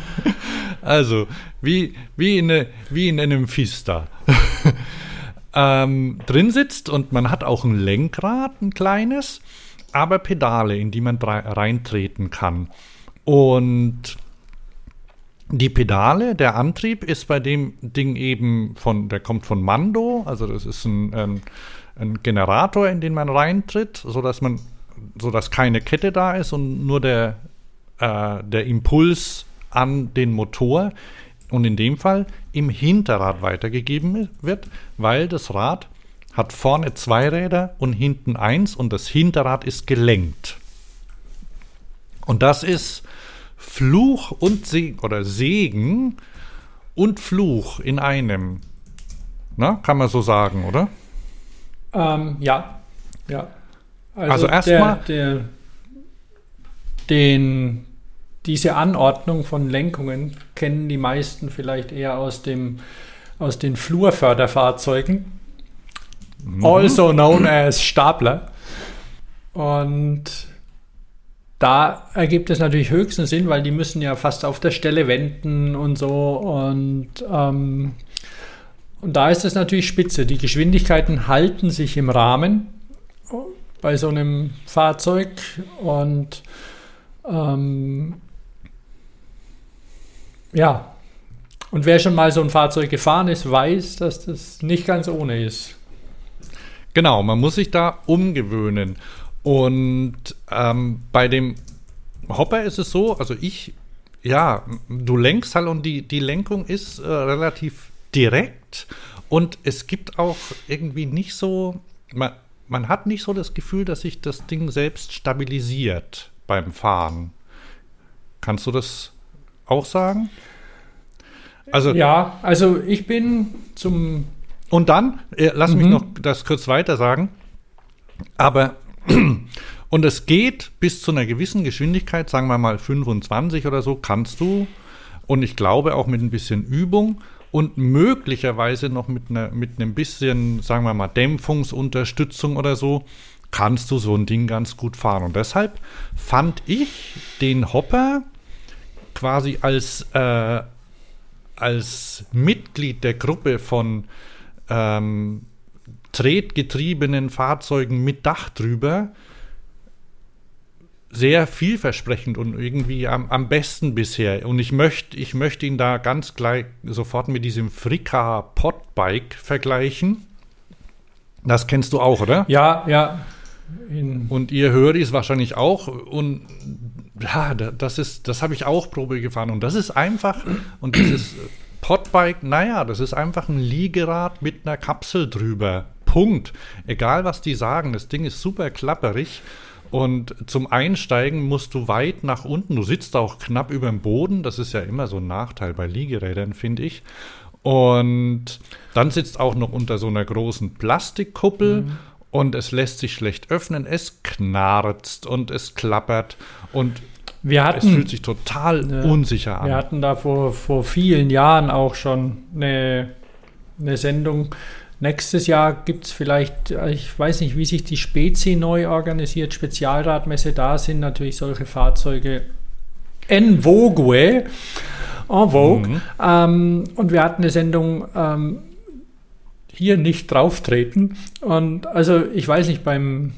S1: Also, wie, wie, in, eine, wie in einem Fiesta. ähm, drin sitzt und man hat auch ein Lenkrad, ein kleines, aber Pedale, in die man reintreten kann. Und die Pedale, der Antrieb ist bei dem Ding eben von, der kommt von Mando, also das ist ein, ähm, einen Generator, in den man reintritt, sodass man, sodass keine Kette da ist und nur der, äh, der Impuls an den Motor und in dem Fall im Hinterrad weitergegeben wird, weil das Rad hat vorne zwei Räder und hinten eins und das Hinterrad ist gelenkt. Und das ist Fluch und Segen oder Segen und Fluch in einem. Na, kann man so sagen, oder?
S2: Ähm, ja, ja.
S1: Also, also erstmal
S2: den diese Anordnung von Lenkungen kennen die meisten vielleicht eher aus dem aus den Flurförderfahrzeugen, mhm. also known as Stapler. Und da ergibt es natürlich höchsten Sinn, weil die müssen ja fast auf der Stelle wenden und so. Und, ähm, und da ist es natürlich spitze. Die Geschwindigkeiten halten sich im Rahmen bei so einem Fahrzeug und ähm, ja, und wer schon mal so ein Fahrzeug gefahren ist, weiß, dass das nicht ganz ohne ist.
S1: Genau, man muss sich da umgewöhnen. Und ähm, bei dem Hopper ist es so, also ich, ja, du lenkst halt und die, die Lenkung ist äh, relativ direkt und es gibt auch irgendwie nicht so, man, man hat nicht so das Gefühl, dass sich das Ding selbst stabilisiert beim Fahren. Kannst du das auch sagen?
S2: Also, ja, also ich bin zum.
S1: Und dann, äh, lass mhm. mich noch das kurz weiter sagen. Aber und es geht bis zu einer gewissen Geschwindigkeit, sagen wir mal 25 oder so, kannst du. Und ich glaube auch mit ein bisschen Übung und möglicherweise noch mit, einer, mit einem bisschen, sagen wir mal, Dämpfungsunterstützung oder so, kannst du so ein Ding ganz gut fahren. Und deshalb fand ich den Hopper quasi als, äh, als Mitglied der Gruppe von ähm, tretgetriebenen Fahrzeugen mit Dach drüber sehr vielversprechend und irgendwie am, am besten bisher. Und ich möchte ich möcht ihn da ganz gleich sofort mit diesem Frika Podbike vergleichen. Das kennst du auch, oder?
S2: Ja, ja.
S1: In und ihr hört es wahrscheinlich auch. Und ja, das ist, das habe ich auch Probe gefahren. Und das ist einfach, und dieses Podbike, naja, das ist einfach ein Liegerad mit einer Kapsel drüber. Punkt. Egal, was die sagen, das Ding ist super klapperig. Und zum Einsteigen musst du weit nach unten. Du sitzt auch knapp über dem Boden. Das ist ja immer so ein Nachteil bei Liegerädern, finde ich. Und dann sitzt auch noch unter so einer großen Plastikkuppel mhm. und es lässt sich schlecht öffnen. Es knarzt und es klappert und
S2: hatten,
S1: es fühlt sich total ne, unsicher an.
S2: Wir hatten da vor, vor vielen Jahren auch schon eine, eine Sendung. Nächstes Jahr gibt es vielleicht, ich weiß nicht, wie sich die Spezi neu organisiert, Spezialradmesse, da sind natürlich solche Fahrzeuge en vogue. En vogue. Mhm. Ähm, und wir hatten eine Sendung ähm, hier nicht drauftreten. Und also ich weiß nicht, beim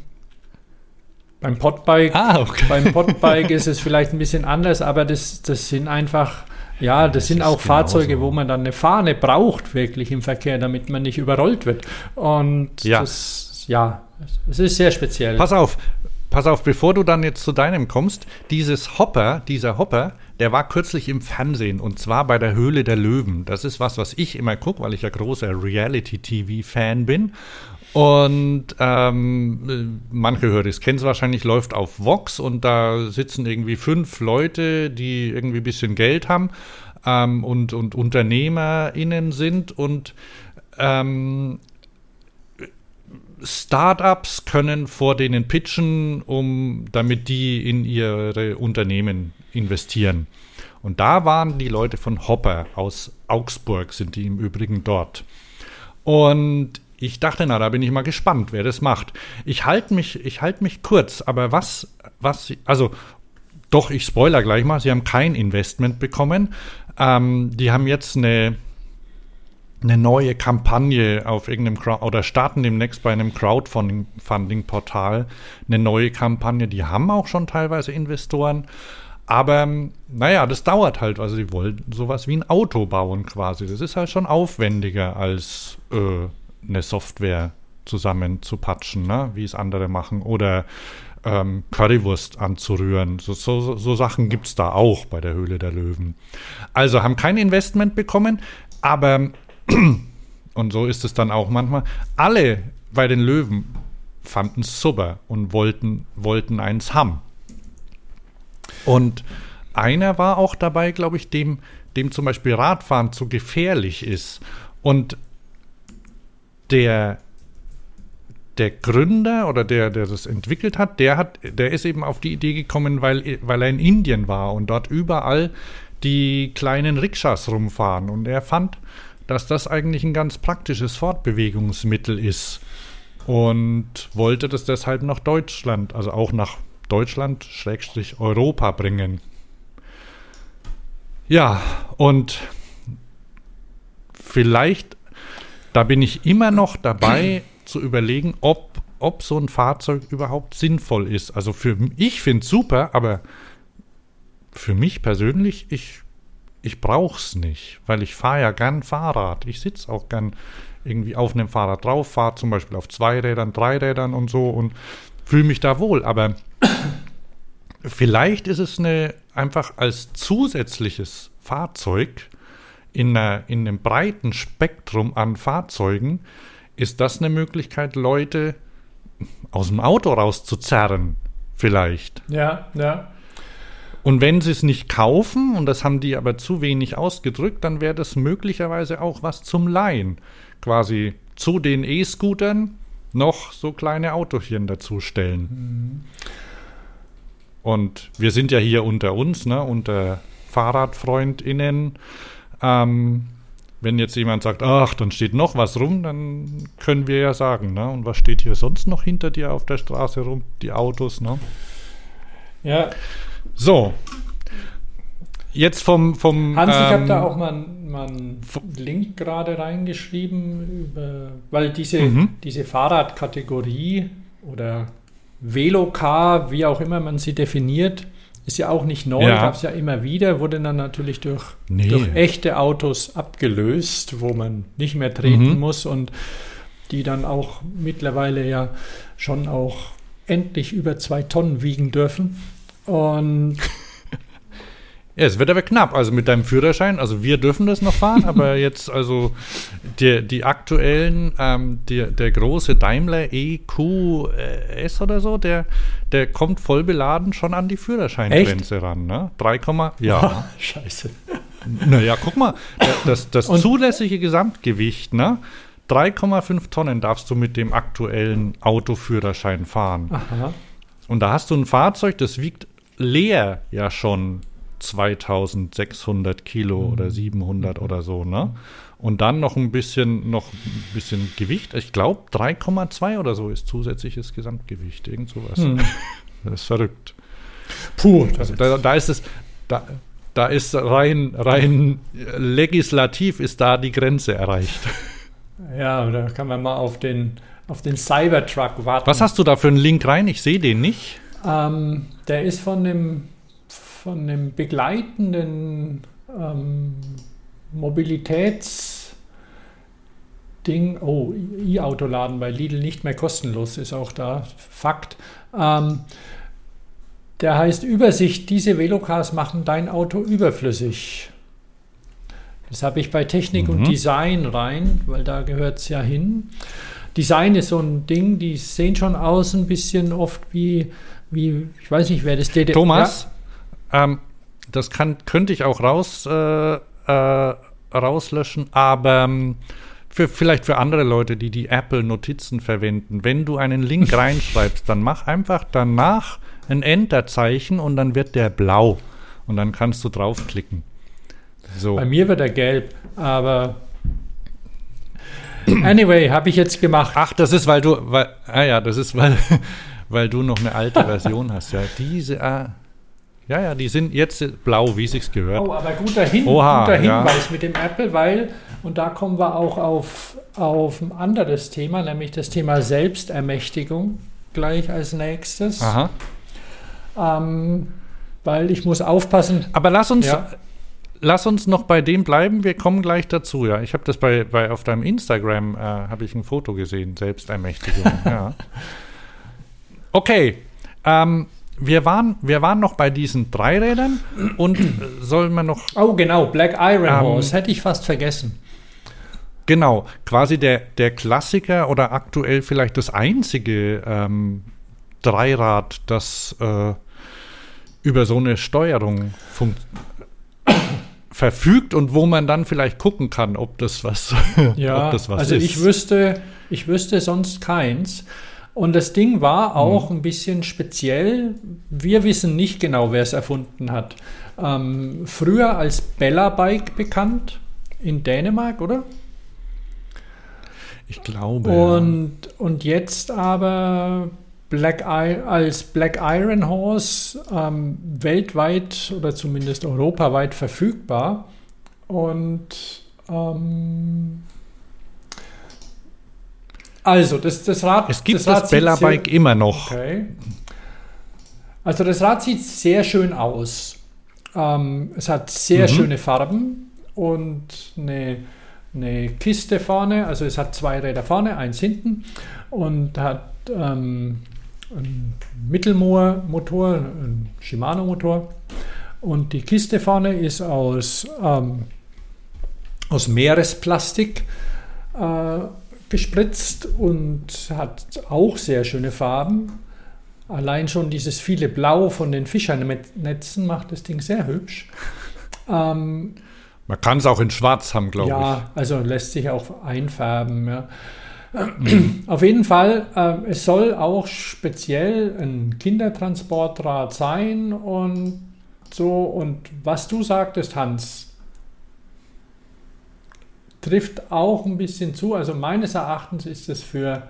S2: beim Podbike, ah, okay. beim Podbike ist es vielleicht ein bisschen anders, aber das, das sind einfach, ja, das, das sind auch Fahrzeuge, genauso. wo man dann eine Fahne braucht, wirklich im Verkehr, damit man nicht überrollt wird. Und ja, das, ja, es ist sehr speziell.
S1: Pass auf, pass auf, bevor du dann jetzt zu deinem kommst, dieses Hopper, dieser Hopper, der war kürzlich im Fernsehen und zwar bei der Höhle der Löwen. Das ist was, was ich immer gucke, weil ich ja großer Reality-TV-Fan bin. Und ähm, manche hören es, kennen es wahrscheinlich, läuft auf Vox und da sitzen irgendwie fünf Leute, die irgendwie ein bisschen Geld haben ähm, und, und UnternehmerInnen sind und ähm, Startups können vor denen pitchen, um, damit die in ihre Unternehmen investieren. Und da waren die Leute von Hopper aus Augsburg, sind die im Übrigen dort. Und ich dachte, na, da bin ich mal gespannt, wer das macht. Ich halte mich, ich halte mich kurz, aber was, was, also doch, ich spoiler gleich mal, sie haben kein Investment bekommen. Ähm, die haben jetzt eine, eine neue Kampagne auf irgendeinem Crowd oder starten demnächst bei einem Crowdfunding-Portal eine neue Kampagne. Die haben auch schon teilweise Investoren. Aber naja, das dauert halt. Also sie wollen sowas wie ein Auto bauen quasi. Das ist halt schon aufwendiger als äh, eine Software zusammenzupatschen, ne? wie es andere machen, oder ähm, Currywurst anzurühren. So, so, so Sachen gibt es da auch bei der Höhle der Löwen. Also haben kein Investment bekommen, aber, und so ist es dann auch manchmal, alle bei den Löwen fanden es super und wollten, wollten eins haben. Und einer war auch dabei, glaube ich, dem, dem zum Beispiel Radfahren zu gefährlich ist. Und der, der Gründer oder der, der das entwickelt hat, der hat, der ist eben auf die Idee gekommen, weil, weil er in Indien war und dort überall die kleinen Rikschas rumfahren. Und er fand, dass das eigentlich ein ganz praktisches Fortbewegungsmittel ist. Und wollte das deshalb nach Deutschland, also auch nach Deutschland, Schrägstrich Europa bringen. Ja, und vielleicht, da bin ich immer noch dabei zu überlegen, ob, ob so ein Fahrzeug überhaupt sinnvoll ist. Also für ich finde es super, aber für mich persönlich, ich, ich brauche es nicht, weil ich fahre ja gern Fahrrad. Ich sitze auch gern irgendwie auf einem Fahrrad drauf, fahre zum Beispiel auf zwei Rädern, drei Rädern und so und fühle mich da wohl. Aber vielleicht ist es eine einfach als zusätzliches Fahrzeug in, einer, in einem breiten Spektrum an Fahrzeugen, ist das eine Möglichkeit, Leute aus dem Auto rauszuzerren, vielleicht.
S2: Ja, ja.
S1: Und wenn sie es nicht kaufen, und das haben die aber zu wenig ausgedrückt, dann wäre das möglicherweise auch was zum Leihen. Quasi zu den E-Scootern noch so kleine Autochen dazustellen. Mhm. Und wir sind ja hier unter uns, ne, unter FahrradfreundInnen. Ähm, wenn jetzt jemand sagt, ach, dann steht noch was rum, dann können wir ja sagen, ne? Und was steht hier sonst noch hinter dir auf der Straße rum? Die Autos, ne?
S2: Ja.
S1: So. Jetzt vom. vom
S2: Hans, ähm, ich habe da auch mal, mal einen Link gerade reingeschrieben, über, weil diese, mhm. diese Fahrradkategorie oder Velocar, wie auch immer man sie definiert, ist ja auch nicht neu, ja. gab es ja immer wieder, wurde dann natürlich durch, nee. durch echte Autos abgelöst, wo man nicht mehr treten mhm. muss und die dann auch mittlerweile ja schon auch endlich über zwei Tonnen wiegen dürfen. Und
S1: ja, es wird aber knapp. Also mit deinem Führerschein, also wir dürfen das noch fahren, aber jetzt, also die, die aktuellen, ähm, die, der große Daimler EQS oder so, der, der kommt voll beladen schon an die Führerscheingrenze ran. Ne? 3, ja.
S2: Scheiße.
S1: Naja, guck mal, das, das zulässige Gesamtgewicht, ne? 3,5 Tonnen darfst du mit dem aktuellen Autoführerschein fahren. Aha. Und da hast du ein Fahrzeug, das wiegt leer ja schon 2600 Kilo mhm. oder 700 mhm. oder so, ne? Und dann noch ein bisschen, noch ein bisschen Gewicht. Ich glaube, 3,2 oder so ist zusätzliches Gesamtgewicht. Irgend sowas. Mhm. Das ist verrückt. Puh, also da, da ist es, da, da ist rein, rein legislativ ist da die Grenze erreicht.
S2: Ja, da kann man mal auf den, auf den Cybertruck warten.
S1: Was hast du da für einen Link rein? Ich sehe den nicht.
S2: Ähm, der ist von dem von dem begleitenden ähm, Mobilitätsding, oh, E-Autoladen bei Lidl nicht mehr kostenlos, ist auch da Fakt. Ähm, der heißt Übersicht, diese Velocars machen dein Auto überflüssig. Das habe ich bei Technik mhm. und Design rein, weil da gehört es ja hin. Design ist so ein Ding, die sehen schon aus ein bisschen oft wie, wie ich weiß nicht, wer das
S1: DDR. Thomas, ja? Ähm, das kann, könnte ich auch raus, äh, äh, rauslöschen, aber ähm, für, vielleicht für andere Leute, die die Apple-Notizen verwenden, wenn du einen Link reinschreibst, dann mach einfach danach ein Enter-Zeichen und dann wird der blau und dann kannst du draufklicken.
S2: So. Bei mir wird er gelb, aber anyway, habe ich jetzt gemacht.
S1: Ach, das ist, weil du, weil, ah ja, das ist, weil, weil du noch eine alte Version hast. Ja, diese, ah, ja, ja, die sind jetzt blau, wie sich's gehört.
S2: Oh, aber guter, Hin Oha, guter Hinweis ja. mit dem Apple, weil, und da kommen wir auch auf, auf ein anderes Thema, nämlich das Thema Selbstermächtigung gleich als nächstes.
S1: Aha.
S2: Ähm, weil ich muss aufpassen.
S1: Aber lass uns, ja. lass uns noch bei dem bleiben. Wir kommen gleich dazu. Ja, ich habe das bei, bei auf deinem Instagram äh, habe ich ein Foto gesehen. Selbstermächtigung. ja. Okay. Ähm, wir waren, wir waren noch bei diesen Dreirädern und sollen wir noch.
S2: Oh, genau, Black Iron ähm, Horse, hätte ich fast vergessen.
S1: Genau, quasi der, der Klassiker oder aktuell vielleicht das einzige ähm, Dreirad, das äh, über so eine Steuerung verfügt und wo man dann vielleicht gucken kann, ob das was,
S2: ja, das was also ist. Also ich wüsste, ich wüsste sonst keins. Und das Ding war auch mhm. ein bisschen speziell. Wir wissen nicht genau, wer es erfunden hat. Ähm, früher als Bella Bike bekannt in Dänemark, oder?
S1: Ich glaube.
S2: Und, ja. und jetzt aber Black I als Black Iron Horse ähm, weltweit oder zumindest europaweit verfügbar. Und ähm, also, das, das Rad.
S1: Es gibt das,
S2: Rad
S1: das Bella Bike sehr, immer noch.
S2: Okay. Also, das Rad sieht sehr schön aus. Ähm, es hat sehr mhm. schöne Farben und eine, eine Kiste vorne. Also, es hat zwei Räder vorne, eins hinten und hat ähm, einen Mittelmoor-Motor, einen Shimano-Motor. Und die Kiste vorne ist aus, ähm, aus Meeresplastik. Äh, gespritzt und hat auch sehr schöne Farben. Allein schon dieses viele Blau von den Fischernetzen macht das Ding sehr hübsch.
S1: Ähm, Man kann es auch in Schwarz haben, glaube
S2: ja, ich. Ja, also lässt sich auch einfärben. Ja. Auf jeden Fall, äh, es soll auch speziell ein Kindertransportrad sein und so. Und was du sagtest, Hans, trifft auch ein bisschen zu. Also meines Erachtens ist es für,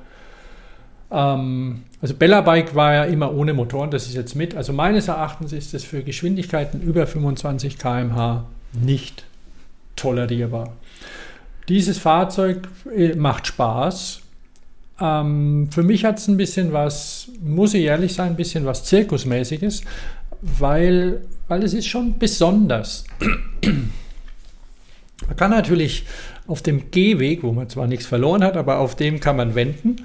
S2: ähm, also Bella Bike war ja immer ohne Motoren, das ist jetzt mit. Also meines Erachtens ist es für Geschwindigkeiten über 25 km/h nicht tolerierbar. Dieses Fahrzeug äh, macht Spaß. Ähm, für mich hat es ein bisschen was, muss ich ehrlich sein, ein bisschen was Zirkusmäßiges, weil, weil es ist schon besonders. Man kann natürlich auf dem Gehweg, wo man zwar nichts verloren hat, aber auf dem kann man wenden,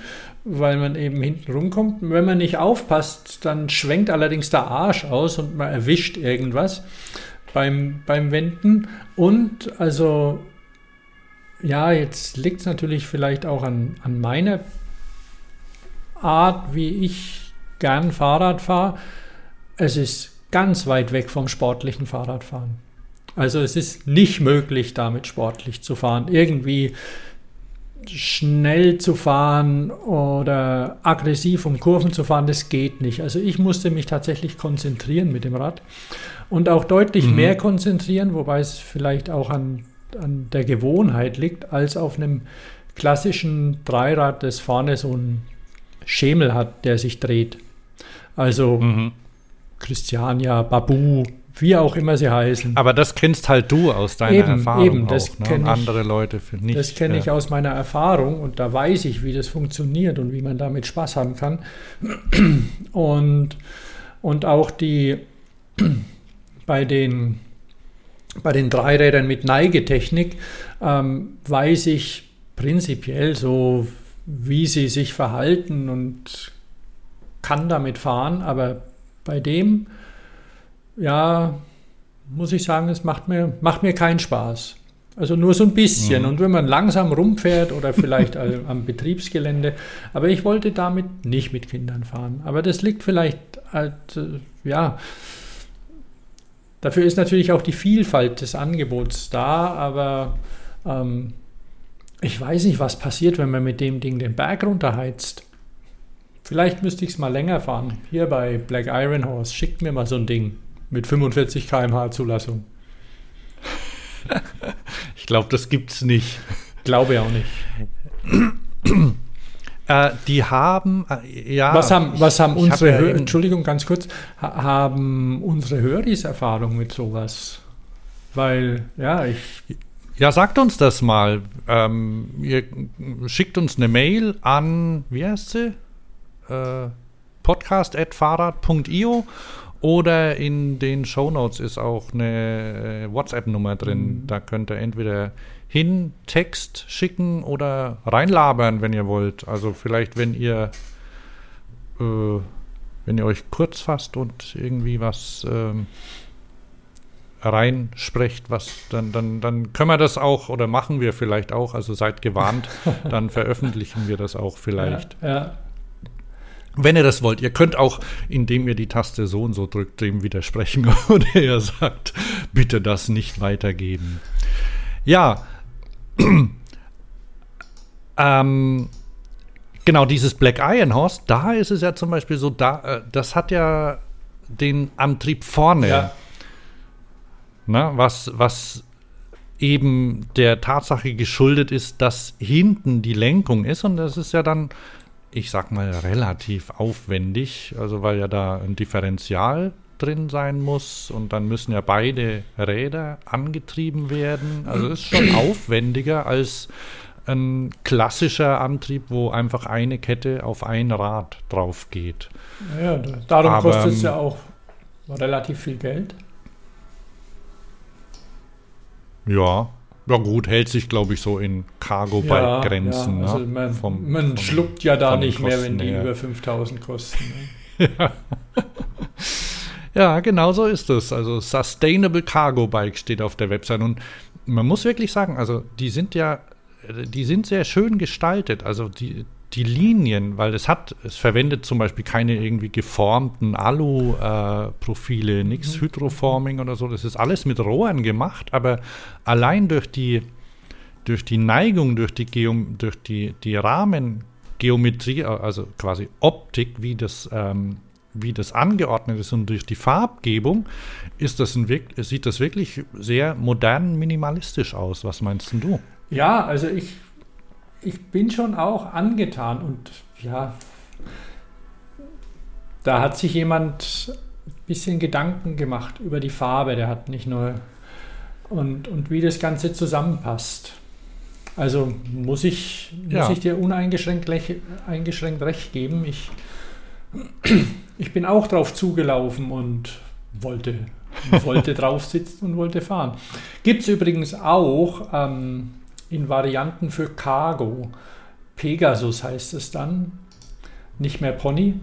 S2: weil man eben hinten rumkommt. Wenn man nicht aufpasst, dann schwenkt allerdings der Arsch aus und man erwischt irgendwas beim, beim Wenden. Und also, ja, jetzt liegt es natürlich vielleicht auch an, an meiner Art, wie ich gern Fahrrad fahre. Es ist ganz weit weg vom sportlichen Fahrradfahren. Also es ist nicht möglich, damit sportlich zu fahren. Irgendwie schnell zu fahren oder aggressiv um Kurven zu fahren, das geht nicht. Also ich musste mich tatsächlich konzentrieren mit dem Rad und auch deutlich mhm. mehr konzentrieren, wobei es vielleicht auch an, an der Gewohnheit liegt, als auf einem klassischen Dreirad, das vorne so ein Schemel hat, der sich dreht. Also mhm. Christiania, Babu, wie auch immer sie heißen.
S1: Aber das kennst halt du aus deiner eben, Erfahrung eben, das auch, ne? ich, andere Leute für nicht.
S2: Das kenne ja. ich aus meiner Erfahrung und da weiß ich, wie das funktioniert und wie man damit Spaß haben kann. Und, und auch die bei den, bei den Dreirädern mit Neigetechnik ähm, weiß ich prinzipiell so, wie sie sich verhalten und kann damit fahren, aber bei dem ja, muss ich sagen, es macht mir, macht mir keinen Spaß. Also nur so ein bisschen. Mhm. Und wenn man langsam rumfährt oder vielleicht am Betriebsgelände. Aber ich wollte damit nicht mit Kindern fahren. Aber das liegt vielleicht halt, äh, ja. Dafür ist natürlich auch die Vielfalt des Angebots da, aber ähm, ich weiß nicht, was passiert, wenn man mit dem Ding den Berg runterheizt. Vielleicht müsste ich es mal länger fahren. Hier bei Black Iron Horse. Schickt mir mal so ein Ding mit 45 km/h Zulassung.
S1: ich glaube, das gibt es nicht.
S2: Glaube ja auch nicht.
S1: Äh, die haben, äh, ja.
S2: Was haben, was haben unsere, hab ja Entschuldigung, ganz kurz, ha haben unsere Höris Erfahrung mit sowas? Weil, ja, ich.
S1: Ja, sagt uns das mal. Ähm, ihr schickt uns eine Mail an, wie heißt sie? Äh, podcast.fahrrad.io Oder in den Shownotes ist auch eine äh, WhatsApp-Nummer drin. Mhm. Da könnt ihr entweder hin Text schicken oder reinlabern, wenn ihr wollt. Also vielleicht, wenn ihr äh, wenn ihr euch kurz fasst und irgendwie was ähm, reinsprecht, was dann, dann, dann können wir das auch oder machen wir vielleicht auch, also seid gewarnt, dann veröffentlichen wir das auch vielleicht. Ja, ja. Wenn ihr das wollt, ihr könnt auch, indem ihr die Taste so und so drückt, dem widersprechen oder ihr sagt, bitte das nicht weitergeben. Ja, ähm, genau, dieses Black Iron Horse, da ist es ja zum Beispiel so, da, äh, das hat ja den Antrieb vorne. Ja. Na, was, was eben der Tatsache geschuldet ist, dass hinten die Lenkung ist und das ist ja dann ich sag mal, relativ aufwendig, also weil ja da ein Differential drin sein muss und dann müssen ja beide Räder angetrieben werden. Also ist schon aufwendiger als ein klassischer Antrieb, wo einfach eine Kette auf ein Rad drauf geht.
S2: Ja, darum kostet es ja ähm, auch relativ viel Geld.
S1: Ja, ja gut, hält sich, glaube ich, so in Cargo-Bike-Grenzen. Ja, ja.
S2: also man, vom, man vom, schluckt ja da nicht mehr, wenn die her. über 5000 kosten.
S1: Ne? ja. ja, genau so ist es. Also Sustainable Cargo Bike steht auf der Website. Und man muss wirklich sagen, also die sind ja, die sind sehr schön gestaltet. Also die, die Linien, weil es hat, es verwendet zum Beispiel keine irgendwie geformten Alu-Profile, äh, nichts mhm. Hydroforming oder so. Das ist alles mit Rohren gemacht, aber allein durch die, durch die Neigung, durch die, Geom durch die, die Rahmengeometrie, also quasi Optik, wie das, ähm, wie das angeordnet ist und durch die Farbgebung, ist das ein, sieht das wirklich sehr modern minimalistisch aus. Was meinst du?
S2: Ja, also ich ich bin schon auch angetan und ja, da hat sich jemand ein bisschen Gedanken gemacht über die Farbe. Der hat nicht nur und, und wie das Ganze zusammenpasst. Also muss ich, ja. muss ich dir uneingeschränkt eingeschränkt recht geben. Ich, ich bin auch drauf zugelaufen und wollte, wollte drauf sitzen und wollte fahren. Gibt es übrigens auch ähm, in Varianten für Cargo. Pegasus heißt es dann, nicht mehr Pony.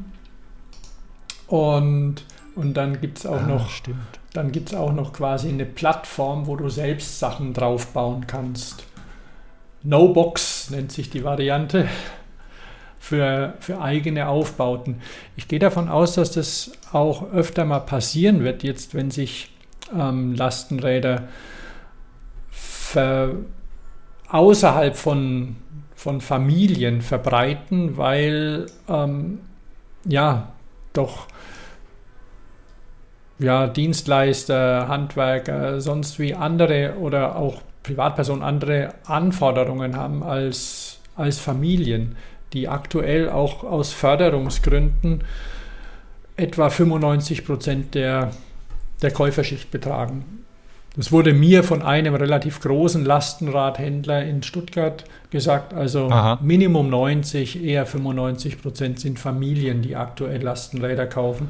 S2: Und, und dann gibt es auch, ah, noch, dann gibt's auch noch quasi eine Plattform, wo du selbst Sachen draufbauen kannst. No Box nennt sich die Variante für, für eigene Aufbauten. Ich gehe davon aus, dass das auch öfter mal passieren wird, jetzt wenn sich ähm, Lastenräder ver, außerhalb von, von Familien verbreiten, weil ähm, ja doch ja, Dienstleister, Handwerker, sonst wie andere oder auch Privatpersonen andere Anforderungen haben als, als Familien, die aktuell auch aus Förderungsgründen etwa 95 Prozent der, der Käuferschicht betragen. Das wurde mir von einem relativ großen Lastenradhändler in Stuttgart gesagt. Also Aha. Minimum 90, eher 95 Prozent sind Familien, die aktuell Lastenräder kaufen.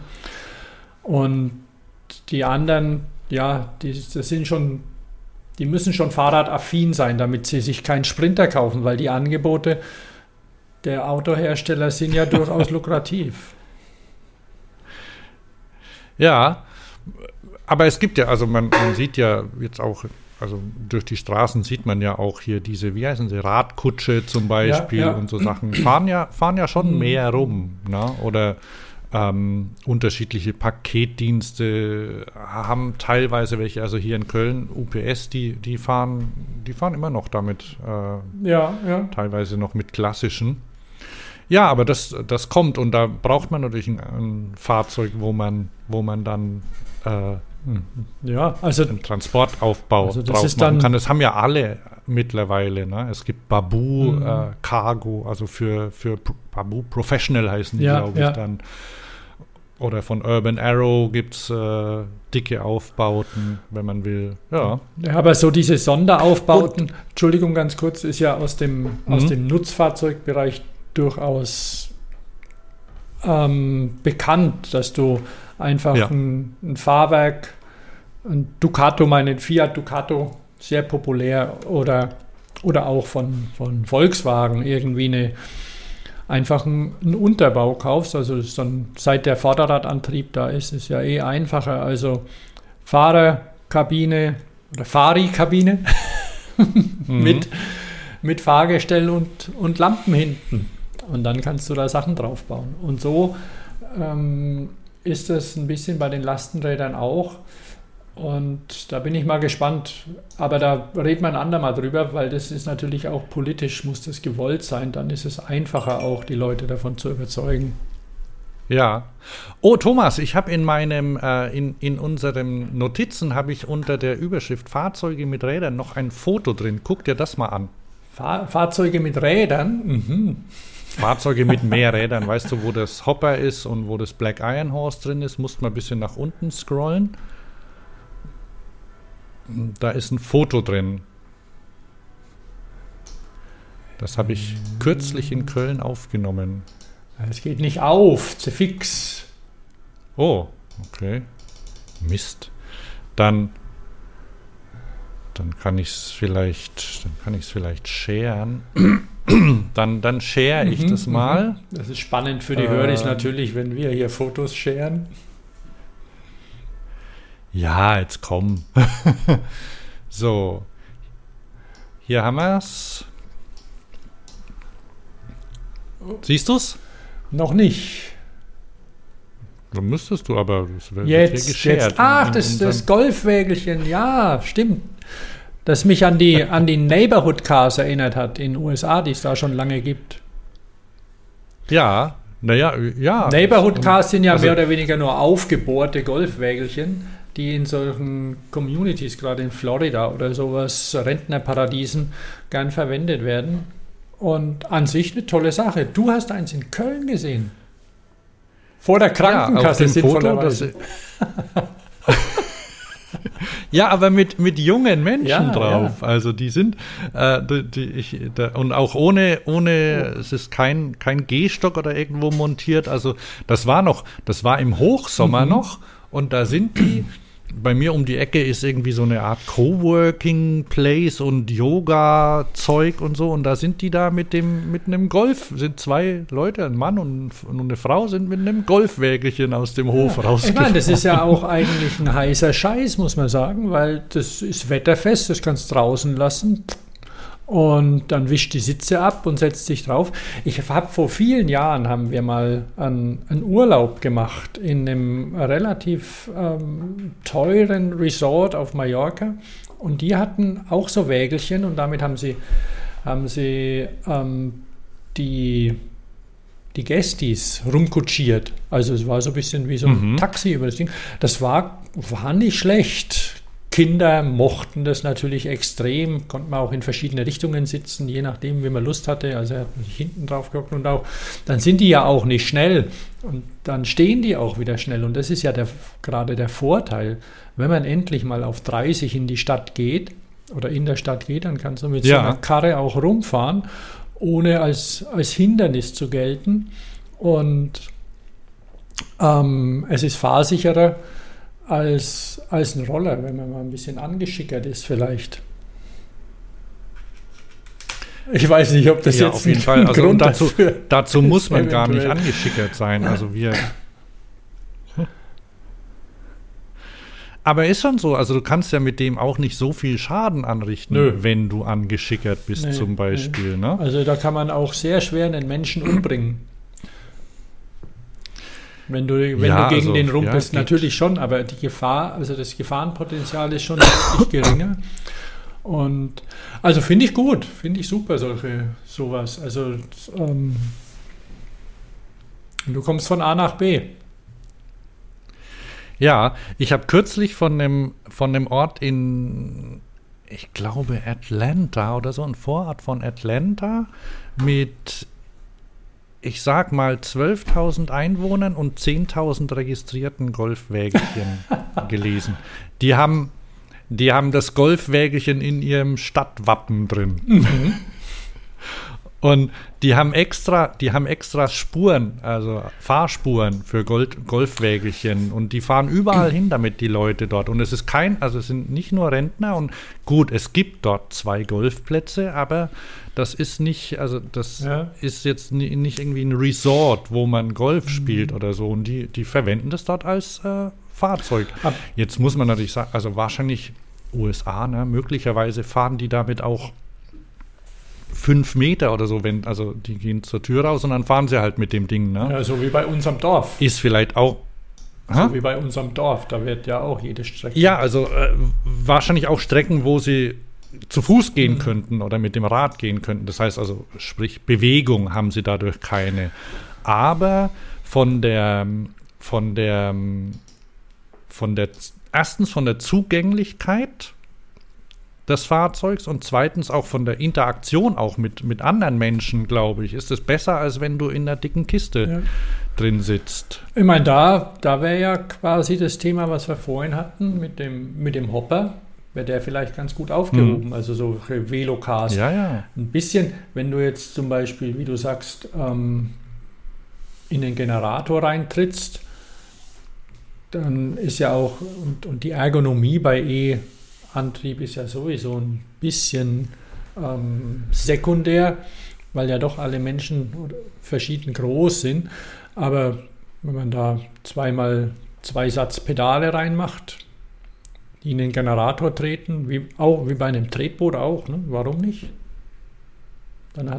S2: Und die anderen, ja, die, das sind schon, die müssen schon fahrradaffin sein, damit sie sich keinen Sprinter kaufen, weil die Angebote der Autohersteller sind ja durchaus lukrativ.
S1: Ja, aber es gibt ja, also man, man, sieht ja jetzt auch, also durch die Straßen sieht man ja auch hier diese, wie heißen sie, Radkutsche zum Beispiel ja, ja. und so Sachen, fahren ja, fahren ja schon mhm. mehr rum, ne? Oder ähm, unterschiedliche Paketdienste haben teilweise welche, also hier in Köln, UPS, die, die fahren, die fahren immer noch damit, äh, ja, ja. teilweise noch mit klassischen. Ja, aber das, das kommt und da braucht man natürlich ein, ein Fahrzeug, wo man, wo man dann äh. Ja, also den Transportaufbau also das drauf machen kann. Das haben ja alle mittlerweile. Ne? Es gibt Babu mhm. äh, Cargo, also für, für Babu Professional heißen die, ja, glaube ich, ja. dann. Oder von Urban Arrow gibt es äh, dicke Aufbauten, wenn man will. Ja.
S2: ja aber so diese Sonderaufbauten, Und, Entschuldigung ganz kurz, ist ja aus dem, mhm. aus dem Nutzfahrzeugbereich durchaus ähm, bekannt, dass du einfach
S1: Ja.
S2: ein, ein Fahrwerk, ein Ducato, meinen Fiat Ducato, sehr populär oder, oder auch von, von Volkswagen irgendwie eine, einfach einen, einen Unterbau kaufst. Also das dann, seit der Vorderradantrieb da ist, ist ja eh einfacher. Also Fahrerkabine oder Fari-Kabine mit, mit Fahrgestell und, und Lampen hinten. Und dann kannst du da Sachen draufbauen. Und so ähm, ist das ein bisschen bei den Lastenrädern auch. Und da bin ich mal gespannt. Aber da wir ein andermal drüber, weil das ist natürlich auch politisch, muss das gewollt sein. Dann ist es einfacher auch, die Leute davon zu überzeugen.
S1: Ja. Oh, Thomas, ich habe in meinem, äh, in, in unseren Notizen habe ich unter der Überschrift Fahrzeuge mit Rädern noch ein Foto drin. Guck dir das mal an.
S2: Fahr Fahrzeuge mit Rädern. Mhm.
S1: Fahrzeuge mit mehr Rädern. Weißt du, wo das Hopper ist und wo das Black Iron Horse drin ist? Musst mal ein bisschen nach unten scrollen. Da ist ein Foto drin. Das habe ich kürzlich in Köln aufgenommen.
S2: Es geht nicht auf, zu fix.
S1: Oh, okay. Mist. Dann, dann kann ich es vielleicht, dann kann ich es vielleicht sharen. dann, dann share ich
S2: Mhm,
S1: das mal.
S2: mhm. Das ist spannend für die
S1: Ähm.
S2: Hörer natürlich, wenn wir hier Fotos scheren.
S1: Ja, jetzt komm. so. Hier haben wir es. Siehst du's?
S2: Noch nicht.
S1: Dann müsstest du aber. Das
S2: Jetzt, jetzt. Ach, das, das Golfwägelchen, ja, stimmt. Das mich an die, an die Neighborhood Cars erinnert hat in den USA, die es da schon lange gibt.
S1: Ja, naja, ja.
S2: Neighborhood
S1: Und-
S2: Cars sind ja
S1: also-
S2: mehr oder weniger nur aufgebohrte Golfwägelchen, die in solchen Communities, gerade in Florida oder sowas, Rentnerparadiesen, gern verwendet werden. Und an sich eine tolle Sache. Du hast eins in Köln gesehen. Vor der
S1: Ja, auf
S2: Krankenkasse
S1: dem Foto, das. ja, aber mit, mit jungen Menschen
S2: Ja,
S1: drauf. Also die sind äh, die, die, ich, da, und auch ohne, ohne es ist kein, kein Gehstock oder irgendwo montiert. Also das war noch, das war im Hochsommer
S2: Mhm.
S1: noch und da sind die. Bei mir um die Ecke ist irgendwie so eine Art Coworking Place und Yoga Zeug und so und da sind die da mit dem mit einem Golf sind zwei Leute, ein Mann und, und eine Frau sind mit einem Golfwägelchen aus dem Hof
S2: Ich
S1: rausgefahren.
S2: meine, das ist ja auch eigentlich ein heißer Scheiß, muss man sagen, weil das ist wetterfest, das kannst du draußen lassen. Und dann wischt die Sitze ab und setzt sich drauf. Ich habe vor vielen Jahren haben wir mal einen, einen Urlaub gemacht in einem relativ ähm, teuren Resort auf Mallorca. Und die hatten auch so Wägelchen und damit haben sie, haben sie ähm, die, die Gästis rumkutschiert. Also es war so ein bisschen wie so ein
S1: Mhm.
S2: Taxi über das Ding. Das war, war nicht schlecht. Kinder mochten das natürlich extrem, konnte man auch in verschiedene Richtungen sitzen, je nachdem, wie man Lust hatte. Also er hat sich hinten drauf geguckt und auch, dann sind die ja auch nicht schnell und dann stehen die auch wieder schnell. Und das ist ja der, gerade der Vorteil, wenn man endlich mal auf 30 in die Stadt geht oder in der Stadt geht, dann kannst du mit so
S1: Ja.
S2: einer Karre auch rumfahren, ohne als, als Hindernis zu gelten. Und ähm, es ist fahrsicherer als, als ein Roller, wenn man mal ein bisschen angeschickert ist vielleicht. Ich weiß nicht, ob das
S1: ja,
S2: jetzt
S1: auf jeden
S2: ein
S1: Fall. Also, und
S2: Grund
S1: dazu,
S2: dafür
S1: dazu muss man gar nicht angeschickert sein. Also wir. Aber ist schon so, also du kannst ja mit dem auch nicht so viel Schaden anrichten,
S2: Nö.
S1: wenn du angeschickert bist,
S2: Nee,
S1: zum Beispiel. Ne?
S2: Also da kann man auch sehr schwer einen Menschen umbringen. Wenn du, wenn
S1: Ja,
S2: du gegen
S1: also,
S2: den
S1: ja,
S2: rumpelst,
S1: geht.
S2: natürlich schon, aber die Gefahr, also das Gefahrenpotenzial ist schon deutlich geringer. Und also finde ich gut, finde ich super, solche sowas. Also ähm, du kommst von A nach B.
S1: Ja, ich habe kürzlich von dem, von dem Ort in, ich glaube, Atlanta oder so, ein Vorort von Atlanta mit, ich sag mal, 12.000 Einwohnern und 10.000 registrierten Golfwägelchen gelesen. Die haben, die haben das Golfwägelchen in ihrem Stadtwappen drin. Und die haben extra, die haben extra Spuren, also Fahrspuren für Gold, Golfwägelchen und die fahren überall hin damit die Leute dort. Und es ist kein, also es sind nicht nur Rentner und gut, es gibt dort zwei Golfplätze, aber das ist nicht, also das ja. ist jetzt nicht irgendwie ein Resort, wo man Golf spielt mhm. oder so. Und die, die verwenden das dort als äh, Fahrzeug. Ab jetzt muss man natürlich sagen, also wahrscheinlich USA, ne, möglicherweise fahren die damit auch fünf Meter oder so, wenn, also die gehen zur Tür raus und dann fahren sie halt mit dem Ding. Ne?
S2: Ja, so wie bei unserem Dorf.
S1: Ist vielleicht auch.
S2: So wie bei unserem Dorf, da wird ja auch jede Strecke.
S1: Ja, also äh, wahrscheinlich auch Strecken, wo sie zu Fuß gehen könnten oder mit dem Rad gehen könnten. Das heißt also, sprich Bewegung haben sie dadurch keine. Aber von der, von der, von der, erstens von der Zugänglichkeit des Fahrzeugs und zweitens auch von der Interaktion auch mit, mit anderen Menschen, glaube ich, ist es besser, als wenn du in einer dicken Kiste ja. drin sitzt.
S2: Ich meine, da, da wäre ja quasi das Thema, was wir vorhin hatten mit dem, mit dem Hopper, wäre der vielleicht ganz gut aufgehoben. Hm. Also so Velocars.
S1: Ja, ja.
S2: Ein bisschen, wenn du jetzt zum Beispiel, wie du sagst, ähm, in den Generator reintrittst, dann ist ja auch, und, und die Ergonomie bei E- Antrieb ist ja sowieso ein bisschen ähm, sekundär, weil ja doch alle Menschen verschieden groß sind. Aber wenn man da zweimal zwei Satz Pedale reinmacht, in den Generator treten, wie, auch, wie bei einem Tretboot auch, ne? warum nicht?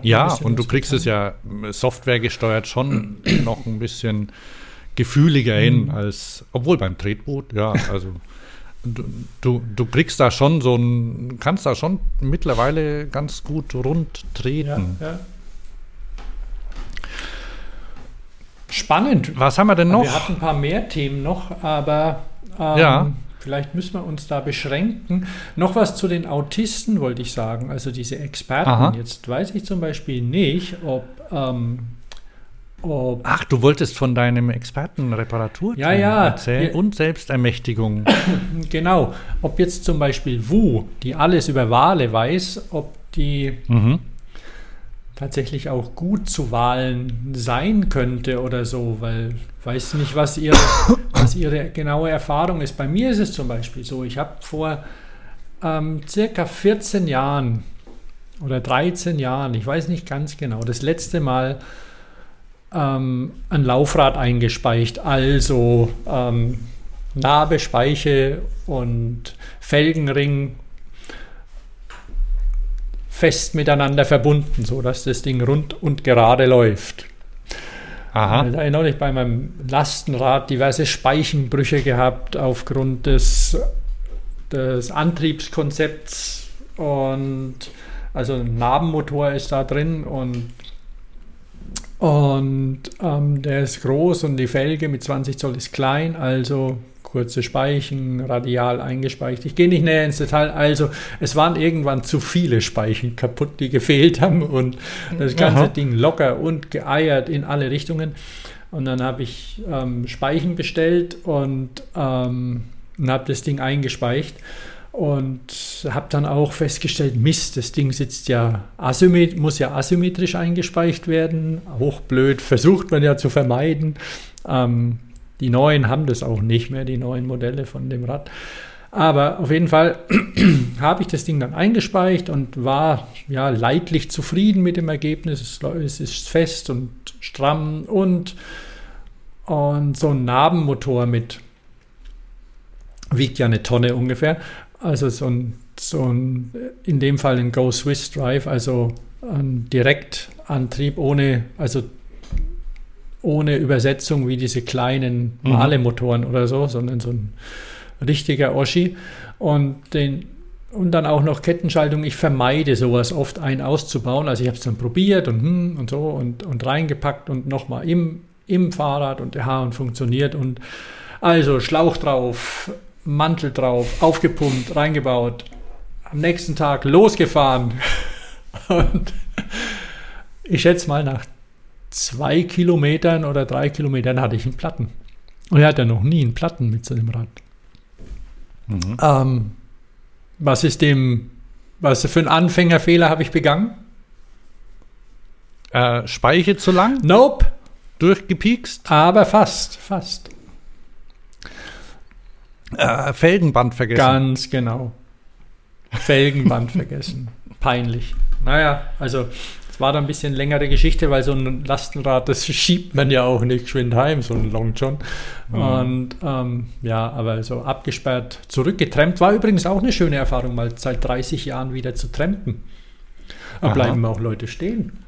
S1: ja, und du kriegst es ja Software gesteuert schon noch ein bisschen gefühliger hin mhm. als, obwohl beim Tretboot, ja, also du, du, kriegst da schon so ein, kannst da schon mittlerweile ganz gut rund treten. Ja, ja.
S2: Spannend.
S1: Was haben wir denn noch?
S2: Wir hatten ein paar mehr Themen noch, aber ähm, ja. Vielleicht müssen wir uns da beschränken. Noch was zu den Autisten wollte ich sagen, also diese Experten. Aha. Jetzt weiß ich zum Beispiel nicht, ob ähm,
S1: ob Ach, du wolltest von deinem Expertenreparatur
S2: ja, ja,
S1: erzählen ja. und Selbstermächtigung.
S2: Genau. Ob jetzt zum Beispiel Wu, die alles über Wale weiß, ob die mhm. tatsächlich auch gut zu Wahlen sein könnte oder so, weil weiß nicht, was ihre, was ihre genaue Erfahrung ist. Bei mir ist es zum Beispiel so, ich habe vor ähm, circa 14 Jahren oder 13 Jahren, ich weiß nicht ganz genau, das letzte Mal ähm, ein Laufrad eingespeicht, also ähm, Narbe, Speiche und Felgenring fest miteinander verbunden, sodass das Ding rund und gerade läuft. Aha. Da erinnere ich bei meinem Lastenrad diverse Speichenbrüche gehabt aufgrund des, des Antriebskonzepts und also ein Nabenmotor ist da drin und und ähm, der ist groß und die Felge mit 20 Zoll ist klein, also kurze Speichen, radial eingespeicht. Ich gehe nicht näher ins Detail. Also es waren irgendwann zu viele Speichen kaputt, die gefehlt haben und das ganze Aha. Ding locker und geeiert in alle Richtungen. Und dann habe ich ähm, Speichen bestellt und, ähm, und habe das Ding eingespeicht und habe dann auch festgestellt, Mist, das Ding sitzt ja asymmetrisch, muss ja asymmetrisch eingespeicht werden. Hochblöd, versucht man ja zu vermeiden. Ähm, die neuen haben das auch nicht mehr, die neuen Modelle von dem Rad. Aber auf jeden Fall habe ich das Ding dann eingespeicht und war ja leidlich zufrieden mit dem Ergebnis. Es ist fest und stramm und, und so ein Nabenmotor mit wiegt ja eine Tonne ungefähr. Also so ein, so ein, in dem Fall ein Go Swiss Drive, also ein Direktantrieb ohne, also ohne Übersetzung wie diese kleinen mhm. Malemotoren oder so, sondern so ein richtiger Oschi. Und den, und dann auch noch Kettenschaltung. Ich vermeide sowas oft ein auszubauen. Also ich habe es dann probiert und, hm, und so und, und reingepackt und nochmal im, im Fahrrad und ja, und funktioniert. Und also Schlauch drauf, Mantel drauf, aufgepumpt, reingebaut, am nächsten Tag losgefahren. Und ich schätze mal, nach zwei Kilometern oder drei Kilometern hatte ich einen Platten. Und er hatte noch nie einen Platten mit seinem Rad. Mhm. Ähm, was ist dem, was für einen Anfängerfehler habe ich begangen?
S1: Äh, Speiche zu lang?
S2: Nope.
S1: Durchgepiekst?
S2: Aber fast, fast.
S1: Äh, Felgenband vergessen.
S2: Ganz genau. Felgenband vergessen. Peinlich. Naja, also es war da ein bisschen längere Geschichte, weil so ein Lastenrad, das schiebt man ja auch nicht geschwind heim, so ein Long John. Mhm. Und ähm, ja, aber so abgesperrt zurückgetrennt war übrigens auch eine schöne Erfahrung, mal seit 30 Jahren wieder zu trampen. Da
S1: Aha.
S2: bleiben auch Leute stehen.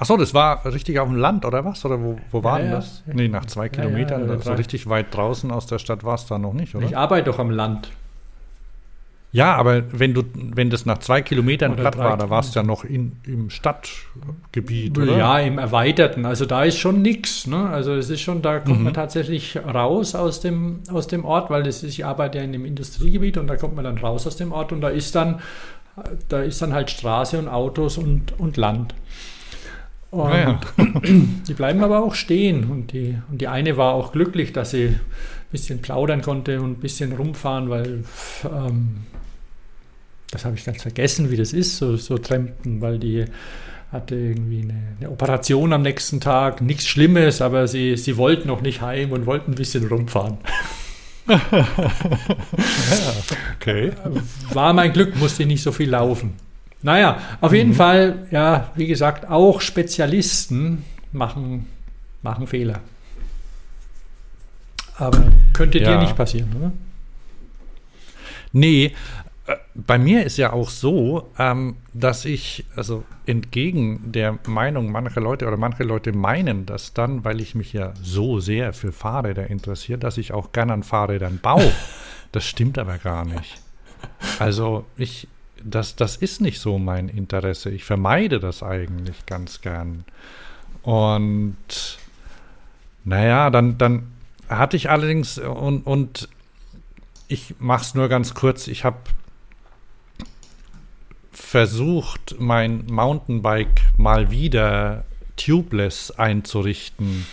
S1: Achso, das war richtig auf dem Land, oder was? Oder wo, wo war
S2: Ja,
S1: denn
S2: ja.
S1: das? Nee, nach zwei
S2: Ja,
S1: Kilometern.
S2: ja,
S1: so richtig weit draußen aus der Stadt war es da noch nicht, oder?
S2: Ich arbeite doch am Land.
S1: Ja, aber wenn du, wenn das nach zwei Kilometern
S2: Oder
S1: platt
S2: drei
S1: war, da warst du ja noch in, im Stadtgebiet, oder?
S2: Ja, im Erweiterten. Also da ist schon nichts. Ne? Also es ist schon, da kommt
S1: Mhm.
S2: man tatsächlich raus aus dem, aus dem Ort, weil das ist, ich arbeite ja in dem Industriegebiet und da kommt man dann raus aus dem Ort und da ist dann, da ist dann halt Straße und Autos und, und Land. Und
S1: Ah, ja.
S2: die bleiben aber auch stehen. Und die, und die eine war auch glücklich, dass sie bisschen plaudern konnte und ein bisschen rumfahren, weil ähm, das habe ich ganz vergessen, wie das ist, so, so Trampen, weil die hatte irgendwie eine, eine Operation am nächsten Tag, nichts Schlimmes, aber sie, sie wollten noch nicht heim und wollten ein bisschen rumfahren.
S1: Okay.
S2: War mein Glück, musste ich nicht so viel laufen. Naja, auf jeden Fall, ja, wie gesagt, auch Spezialisten machen, machen Fehler. Aber könnte dir
S1: Ja.
S2: nicht passieren, oder?
S1: Nee, äh, bei mir ist ja auch so, ähm, dass ich, also entgegen der Meinung mancher Leute oder manche Leute meinen das dann, weil ich mich ja so sehr für Fahrräder interessiere, dass ich auch gern an Fahrrädern baue. Das stimmt aber gar nicht. Also ich, das, das ist nicht so mein Interesse. Ich vermeide das eigentlich ganz gern. Und naja, dann, dann hatte ich allerdings und, und ich mache es nur ganz kurz. Ich habe versucht, mein Mountainbike mal wieder tubeless einzurichten.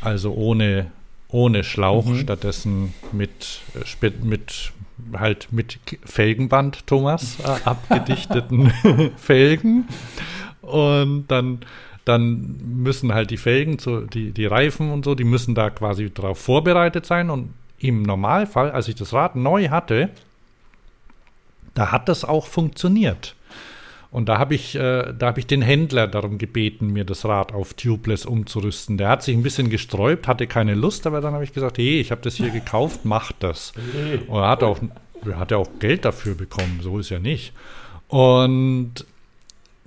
S1: Also ohne, ohne Schlauch,
S2: Mhm.
S1: stattdessen mit, äh, mit halt mit Felgenband, Thomas, äh, abgedichteten Felgen. Und dann, dann müssen halt die Felgen, die, die Reifen und so, die müssen da quasi darauf vorbereitet sein. Und im Normalfall, als ich das Rad neu hatte, da hat das auch funktioniert. Und da habe ich, äh, da hab ich den Händler darum gebeten, mir das Rad auf Tubeless umzurüsten. Der hat sich ein bisschen gesträubt, hatte keine Lust, aber dann habe ich gesagt, hey, ich habe das hier gekauft, mach das. Und er hat auch, er hat ja auch Geld dafür bekommen, so ist ja nicht. Und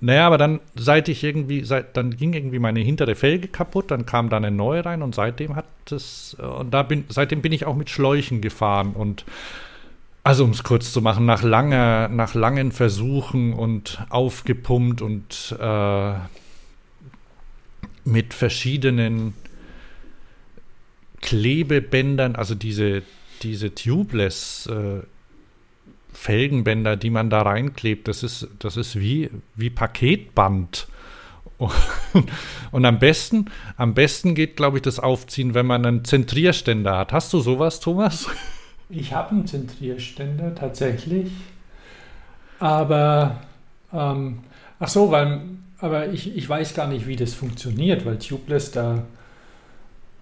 S1: naja, aber dann, seit ich irgendwie, seit, dann ging irgendwie meine hintere Felge kaputt, dann kam da eine neue rein und seitdem hat das, äh, und da bin, seitdem bin ich auch mit Schläuchen gefahren und also um es kurz zu machen, nach langer, nach langen Versuchen und aufgepumpt und äh, mit verschiedenen Klebebändern, also diese, diese Tubeless äh, Felgenbänder, die man da reinklebt, das ist, das ist wie, wie Paketband. Und, am besten, am besten geht, glaube ich, das Aufziehen, wenn man einen Zentrierständer hat. Hast du sowas, Thomas?
S2: Ich habe einen Zentrierständer tatsächlich, aber ähm, ach so, weil aber ich, ich weiß gar nicht, wie das funktioniert, weil Tubeless da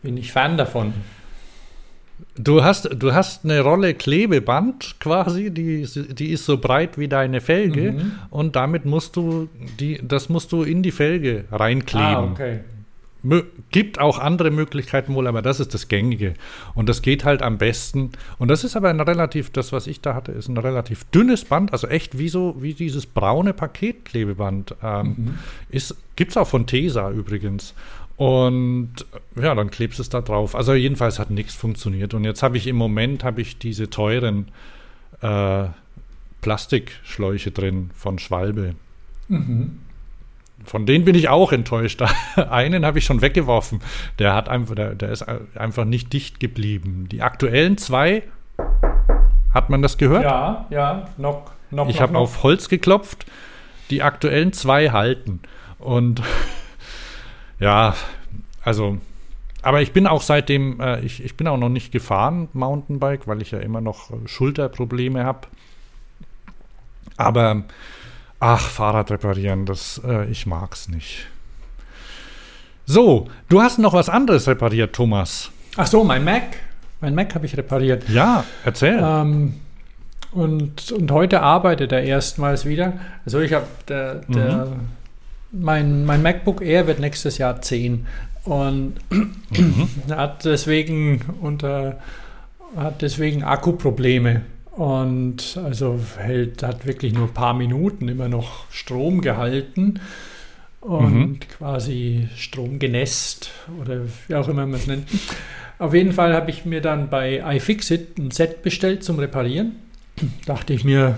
S2: bin ich Fan davon.
S1: Du hast, du hast eine Rolle Klebeband quasi, die, ist- die ist so breit wie deine Felge
S2: Mhm.
S1: und damit musst du die, das musst du in die Felge reinkleben.
S2: Ah, okay.
S1: Mö gibt auch andere Möglichkeiten wohl, aber das ist das Gängige. Und das geht halt am besten. Und das ist aber ein relativ, das, was ich da hatte, ist ein relativ dünnes Band, also echt wie so, wie dieses braune Paketklebeband. Ähm,
S2: Mhm.
S1: ist, gibt's auch von Tesa übrigens. Und ja, dann klebst du es da drauf. Also jedenfalls hat nichts funktioniert. Und jetzt habe ich im Moment habe ich diese teuren äh, Plastikschläuche drin von Schwalbe.
S2: Mhm.
S1: Von denen bin ich auch enttäuscht. Einen habe ich schon weggeworfen. Der hat einfach, der, der ist einfach nicht dicht geblieben. Die aktuellen zwei, hat man das gehört?
S2: Ja, ja, noch, noch.
S1: ich habe auf Holz geklopft. Die aktuellen zwei halten. Und ja, also, aber ich bin auch seitdem, äh, ich, ich bin auch noch nicht gefahren, Mountainbike, weil ich ja immer noch äh, Schulterprobleme habe. Aber Ach, Fahrrad reparieren, das, äh, ich mag's nicht. So, du hast noch was anderes repariert, Thomas.
S2: Ach so, mein Mac. Mein Mac habe ich repariert.
S1: Ja, erzähl.
S2: Ähm, und, und heute arbeitet er erstmals wieder. Also ich habe der, der mhm. Mein, mein MacBook Air wird nächstes Jahr 10 und mhm. hat deswegen unter hat deswegen Akkuprobleme und also hält hat wirklich nur ein paar Minuten immer noch Strom gehalten und mhm. quasi Strom genässt oder wie auch immer man es nennt. Auf jeden Fall habe ich mir dann bei iFixit ein Set bestellt zum Reparieren. Dachte ich mir,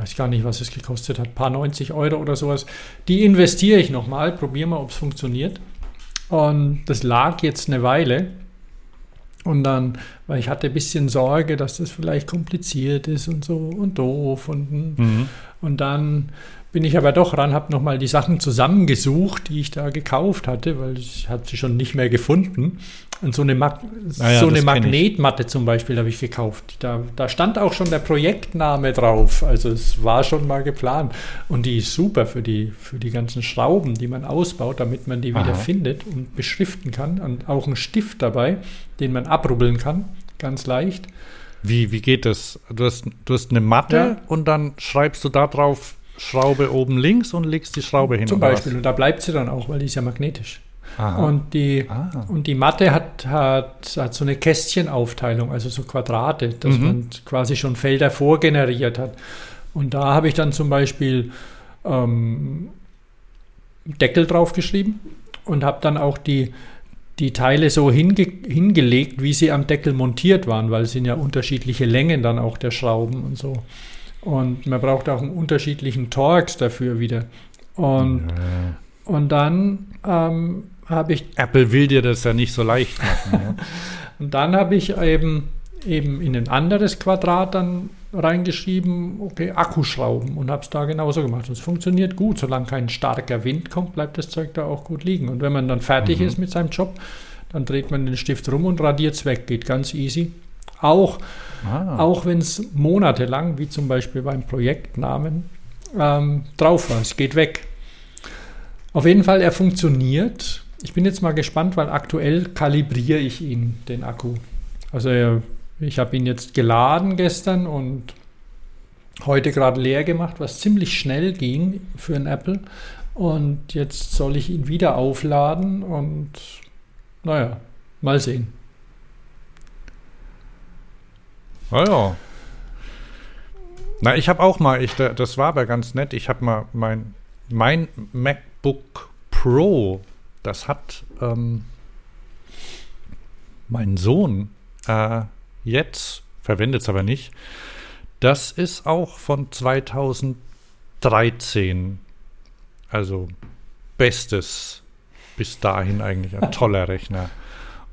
S2: weiß gar nicht, was es gekostet hat, ein paar 90 Euro oder sowas. Die investiere ich nochmal, probiere mal, ob es funktioniert. Und das lag jetzt eine Weile. Und dann, weil ich hatte ein bisschen Sorge, dass das vielleicht kompliziert ist und so und doof. Und, mhm. und dann bin ich aber doch ran, habe nochmal die Sachen zusammengesucht, die ich da gekauft hatte, weil ich hatte sie schon nicht mehr gefunden. Und so eine, Mag ah ja, so eine Magnetmatte zum Beispiel habe ich gekauft. Da, da stand auch schon der Projektname drauf. Also es war schon mal geplant. Und die ist super für die, für die ganzen Schrauben, die man ausbaut, damit man die Aha. wieder findet und beschriften kann. Und auch ein Stift dabei, den man abrubbeln kann, ganz leicht.
S1: Wie, wie geht das? Du hast, du hast eine Matte ja. und dann schreibst du da drauf Schraube oben links und legst die Schraube hin.
S2: Zum Beispiel. Und da bleibt sie dann auch, weil die ist ja magnetisch. Und die, ah. und die Matte hat, hat, hat so eine Kästchenaufteilung, also so Quadrate, dass mhm. man quasi schon Felder vorgeneriert hat. Und da habe ich dann zum Beispiel ähm, Deckel draufgeschrieben und habe dann auch die, die Teile so hinge hingelegt, wie sie am Deckel montiert waren, weil es sind ja unterschiedliche Längen dann auch der Schrauben und so. Und man braucht auch einen unterschiedlichen Torx dafür wieder. Und, ja. und dann ähm, habe ich.
S1: Apple will dir das ja nicht so leicht machen.
S2: ja. Und dann habe ich eben, eben in ein anderes Quadrat dann reingeschrieben, okay, Akkuschrauben und habe es da genauso gemacht. Und es funktioniert gut. Solange kein starker Wind kommt, bleibt das Zeug da auch gut liegen. Und wenn man dann fertig mhm. ist mit seinem Job, dann dreht man den Stift rum und radiert es weg. Geht ganz easy. Auch, ah. auch wenn es monatelang, wie zum Beispiel beim Projektnamen, ähm, drauf war. Es geht weg. Auf jeden Fall, er funktioniert. Ich bin jetzt mal gespannt, weil aktuell kalibriere ich ihn, den Akku. Also ich habe ihn jetzt geladen gestern und heute gerade leer gemacht, was ziemlich schnell ging für ein Apple. Und jetzt soll ich ihn wieder aufladen und naja, mal sehen.
S1: Ah ja. Na, ich habe auch mal, ich, das war aber ganz nett, ich habe mal mein, mein MacBook Pro, das hat ähm, mein Sohn äh, jetzt, verwendet es aber nicht, das ist auch von 2013. Also bestes bis dahin eigentlich ein toller Rechner.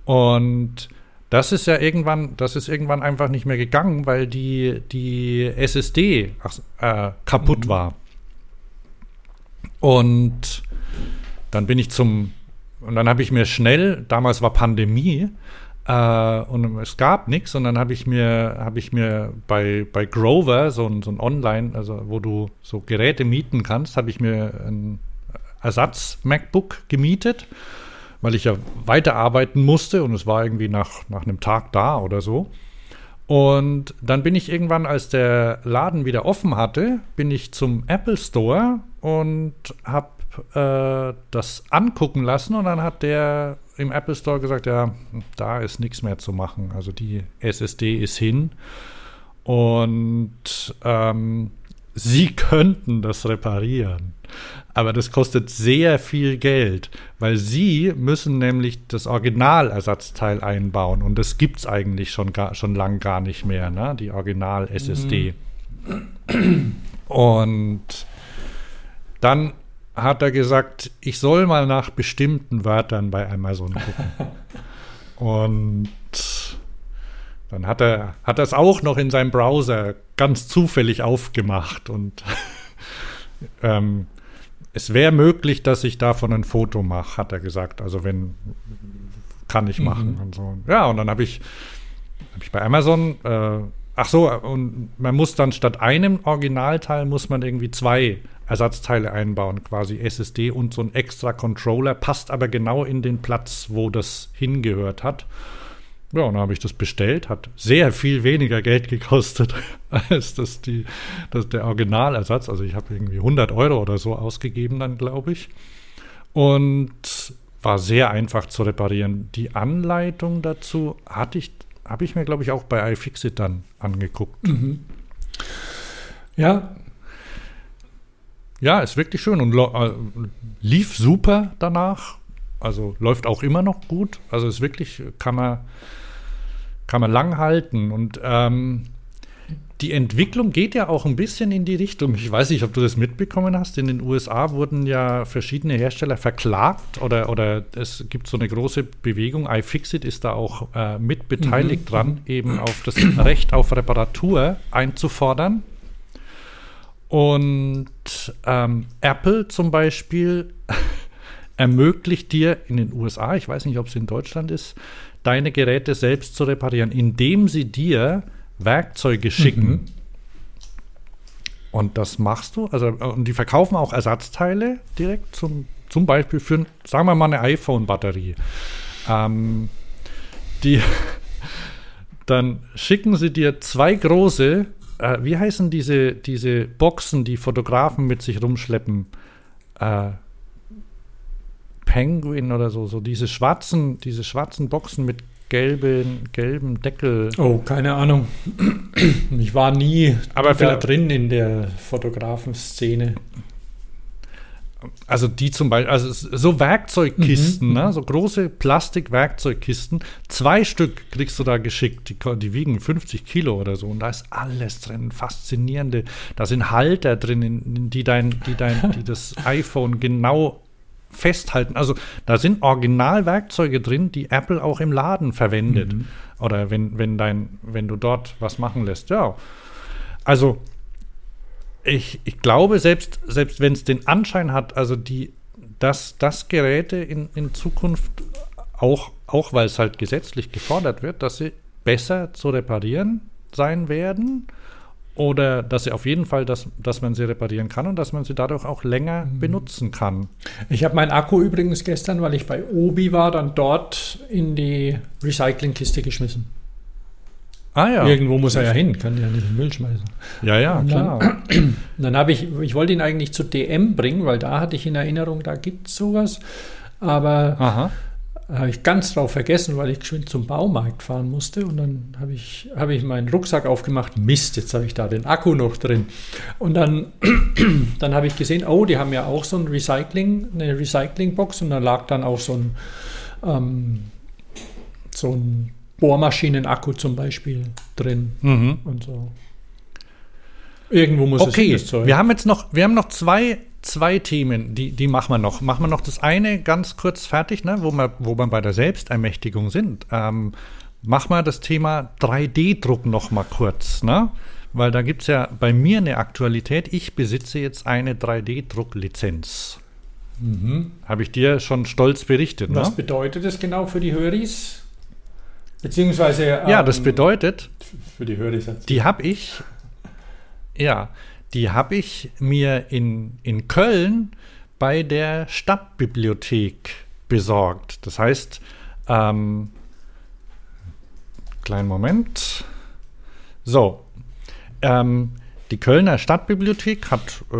S1: Und das ist ja irgendwann, das ist irgendwann einfach nicht mehr gegangen, weil die, die SSD ach, äh, kaputt mhm. war. Und dann bin ich zum, und dann habe ich mir schnell, damals war Pandemie, äh, und es gab nichts, und dann habe ich mir, habe ich mir bei, bei Grover, so ein, so ein Online, also wo du so Geräte mieten kannst, habe ich mir ein Ersatz-MacBook gemietet weil ich ja weiterarbeiten musste und es war irgendwie nach, nach einem Tag da oder so. Und dann bin ich irgendwann, als der Laden wieder offen hatte, bin ich zum Apple Store und habe äh, das angucken lassen und dann hat der im Apple Store gesagt, ja, da ist nichts mehr zu machen. Also die SSD ist hin und ähm, sie könnten das reparieren. Aber das kostet sehr viel Geld, weil sie müssen nämlich das Originalersatzteil einbauen und das gibt es eigentlich schon, gar, schon lang gar nicht mehr, ne? die Original-SSD. Mhm. Und dann hat er gesagt, ich soll mal nach bestimmten Wörtern bei Amazon gucken. und dann hat er hat es auch noch in seinem Browser ganz zufällig aufgemacht und ähm, es wäre möglich, dass ich davon ein Foto mache, hat er gesagt. Also wenn, kann ich machen mhm. und so. Ja, und dann habe ich, hab ich bei Amazon äh, ach so, und man muss dann statt einem Originalteil muss man irgendwie zwei Ersatzteile einbauen, quasi SSD und so ein extra Controller, passt aber genau in den Platz, wo das hingehört hat. Ja, und dann habe ich das bestellt, hat sehr viel weniger Geld gekostet als das, die, das der Originalersatz. Also ich habe irgendwie 100 Euro oder so ausgegeben dann, glaube ich. Und war sehr einfach zu reparieren. Die Anleitung dazu hatte ich, habe ich mir, glaube ich, auch bei iFixit dann angeguckt. Mhm.
S2: Ja.
S1: Ja, ist wirklich schön und äh, lief super danach. Also läuft auch immer noch gut. Also ist wirklich, kann man, kann man lang halten. Und ähm, die Entwicklung geht ja auch ein bisschen in die Richtung. Ich weiß nicht, ob du das mitbekommen hast. In den USA wurden ja verschiedene Hersteller verklagt oder, oder es gibt so eine große Bewegung. iFixit ist da auch äh, mit beteiligt mhm. dran, eben auf das Recht auf Reparatur einzufordern. Und ähm, Apple zum Beispiel ermöglicht dir in den USA, ich weiß nicht, ob es in Deutschland ist, deine Geräte selbst zu reparieren, indem sie dir Werkzeuge schicken. Mhm. Und das machst du. Also, und die verkaufen auch Ersatzteile direkt zum, zum Beispiel für, sagen wir mal, eine iPhone-Batterie. Ähm, die, dann schicken sie dir zwei große, äh, wie heißen diese, diese Boxen, die Fotografen mit sich rumschleppen? Äh, Penguin oder so, so diese schwarzen, diese schwarzen Boxen mit gelben, gelben Deckel.
S2: Oh, keine Ahnung. Ich war nie
S1: Aber
S2: da drin in der Fotografenszene.
S1: Also die zum Beispiel, also so Werkzeugkisten, mhm. ne? so große Plastik-Werkzeugkisten. Zwei Stück kriegst du da geschickt, die, die, wiegen 50 Kilo oder so. Und da ist alles drin, faszinierende. Da sind Halter drin, die dein, die dein, die das iPhone genau festhalten. Also da sind Originalwerkzeuge drin, die Apple auch im Laden verwendet. Mhm. Oder wenn, wenn, dein, wenn du dort was machen lässt. Ja. Also ich, ich glaube, selbst, selbst wenn es den Anschein hat, also die, dass, dass Geräte in, in Zukunft auch, auch weil es halt gesetzlich gefordert wird, dass sie besser zu reparieren sein werden oder dass sie auf jeden Fall, dass, dass man sie reparieren kann und dass man sie dadurch auch länger mhm. benutzen kann.
S2: Ich habe meinen Akku übrigens gestern, weil ich bei Obi war, dann dort in die Recyclingkiste geschmissen. Ah ja. Irgendwo muss er ja hin, kann ja nicht in den Müll schmeißen.
S1: Ja, ja,
S2: und
S1: klar.
S2: Dann, dann habe ich, ich wollte ihn eigentlich zu DM bringen, weil da hatte ich in Erinnerung, da gibt es sowas. Aber Aha habe ich ganz drauf vergessen, weil ich geschwind zum Baumarkt fahren musste. Und dann habe ich, hab ich meinen Rucksack aufgemacht. Mist, jetzt habe ich da den Akku noch drin. Und dann, dann habe ich gesehen, oh, die haben ja auch so ein Recycling, eine Recyclingbox. Und da lag dann auch so ein, ähm, so ein Bohrmaschinen-Akku zum Beispiel drin. Mhm. Und so.
S1: Irgendwo muss okay. es Okay, wir haben jetzt noch, wir haben noch zwei zwei Themen, die, die machen wir noch. Machen wir noch das eine ganz kurz fertig, ne, wo, wir, wo wir bei der Selbstermächtigung sind. Ähm, mach mal das Thema 3D-Druck noch mal kurz, ne? Weil da gibt es ja bei mir eine Aktualität. Ich besitze jetzt eine 3D-Drucklizenz. Mhm. Habe ich dir schon stolz berichtet.
S2: Was ne? bedeutet das genau für die Höris? Beziehungsweise.
S1: Ähm, ja, das ähm, bedeutet.
S2: Für die Höris.
S1: Die habe ich. Ja, die habe ich mir in, in Köln bei der Stadtbibliothek besorgt. Das heißt, ähm, kleinen Moment. So, ähm, die Kölner Stadtbibliothek hat, äh,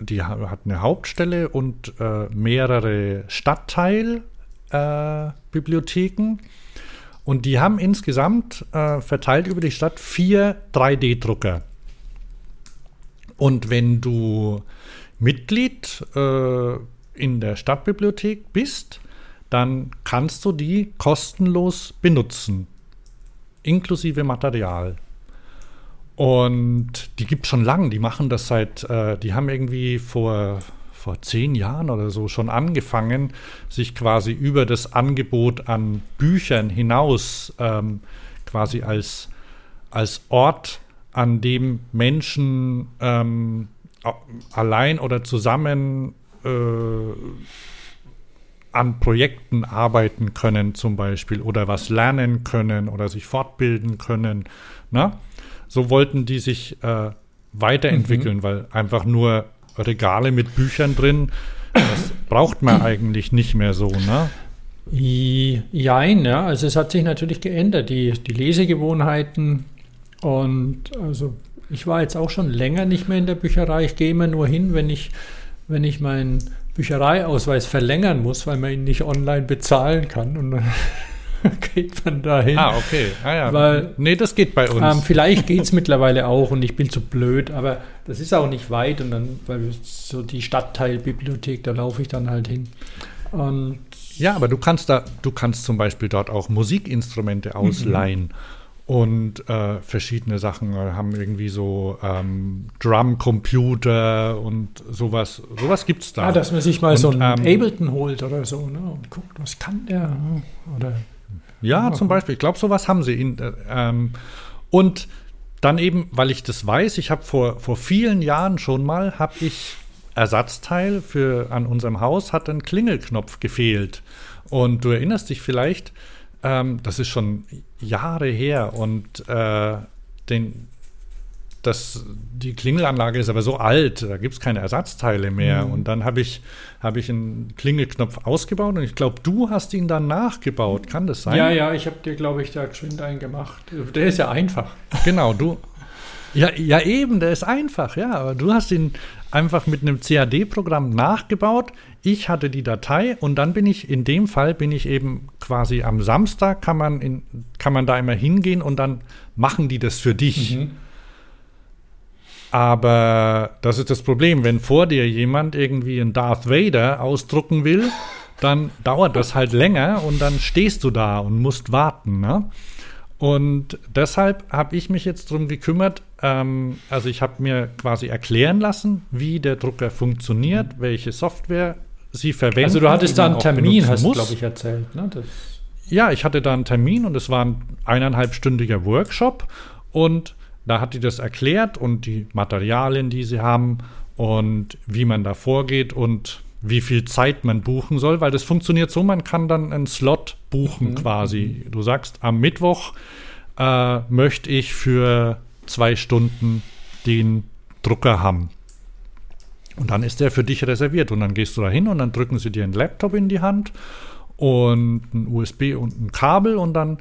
S1: die hat eine Hauptstelle und äh, mehrere Stadtteilbibliotheken. Äh, und die haben insgesamt äh, verteilt über die Stadt vier 3D-Drucker. Und wenn du Mitglied äh, in der Stadtbibliothek bist, dann kannst du die kostenlos benutzen, inklusive Material. Und die gibt es schon lange, die machen das seit, äh, die haben irgendwie vor, vor zehn Jahren oder so schon angefangen, sich quasi über das Angebot an Büchern hinaus ähm, quasi als, als Ort an dem Menschen ähm, allein oder zusammen äh, an Projekten arbeiten können zum Beispiel oder was lernen können oder sich fortbilden können. Na? So wollten die sich äh, weiterentwickeln, mhm. weil einfach nur Regale mit Büchern drin, das braucht man eigentlich nicht mehr so, ne?
S2: Jein, ja. Also es hat sich natürlich geändert, die, die Lesegewohnheiten. Und also ich war jetzt auch schon länger nicht mehr in der Bücherei. Ich gehe immer nur hin, wenn ich, wenn ich meinen Büchereiausweis verlängern muss, weil man ihn nicht online bezahlen kann. Und dann geht man dahin.
S1: Ah, okay. Ah, ja.
S2: Weil,
S1: nee, das geht bei uns.
S2: Ähm, vielleicht geht es mittlerweile auch und ich bin zu blöd, aber das ist auch nicht weit und dann, weil so die Stadtteilbibliothek, da laufe ich dann halt hin. Und
S1: ja, aber du kannst da, du kannst zum Beispiel dort auch Musikinstrumente mhm. ausleihen. Mhm. Und äh, verschiedene Sachen äh, haben irgendwie so ähm, Drumcomputer und sowas. Sowas gibt es da.
S2: Ja, dass man sich mal und, so einen ähm, Ableton holt oder so ne? und guckt, was kann der. Oder,
S1: ja, ja zum Beispiel. Ich glaube, sowas haben sie. In, äh, ähm, und dann eben, weil ich das weiß, ich habe vor, vor vielen Jahren schon mal, habe ich Ersatzteil für an unserem Haus hat ein Klingelknopf gefehlt. Und du erinnerst dich vielleicht, ähm, das ist schon Jahre her und äh, den, das, die Klingelanlage ist aber so alt, da gibt es keine Ersatzteile mehr. Mhm. Und dann habe ich, hab ich einen Klingelknopf ausgebaut und ich glaube, du hast ihn dann nachgebaut. Kann das sein?
S2: Ja, ja, ich habe dir, glaube ich, da geschwind einen gemacht. Der ist ja einfach.
S1: Genau, du. Ja, ja, eben, der ist einfach, ja. Aber du hast ihn einfach mit einem CAD-Programm nachgebaut. Ich hatte die Datei und dann bin ich, in dem Fall bin ich eben quasi am Samstag, kann man, in, kann man da immer hingehen und dann machen die das für dich. Mhm. Aber das ist das Problem, wenn vor dir jemand irgendwie einen Darth Vader ausdrucken will, dann dauert das halt länger und dann stehst du da und musst warten. Ne? Und deshalb habe ich mich jetzt darum gekümmert, ähm, also ich habe mir quasi erklären lassen, wie der Drucker funktioniert, welche Software sie verwenden. Also
S2: du hattest da einen Termin, hast du, glaube ich, erzählt. Ne?
S1: ja, ich hatte da einen Termin und es war ein eineinhalbstündiger Workshop und da hat die das erklärt und die Materialien, die sie haben und wie man da vorgeht und wie viel Zeit man buchen soll, weil das funktioniert so, man kann dann einen Slot buchen mhm. quasi. Du sagst, am Mittwoch äh, möchte ich für zwei Stunden den Drucker haben. Und dann ist der für dich reserviert. Und dann gehst du da hin und dann drücken sie dir einen Laptop in die Hand und ein USB und ein Kabel und dann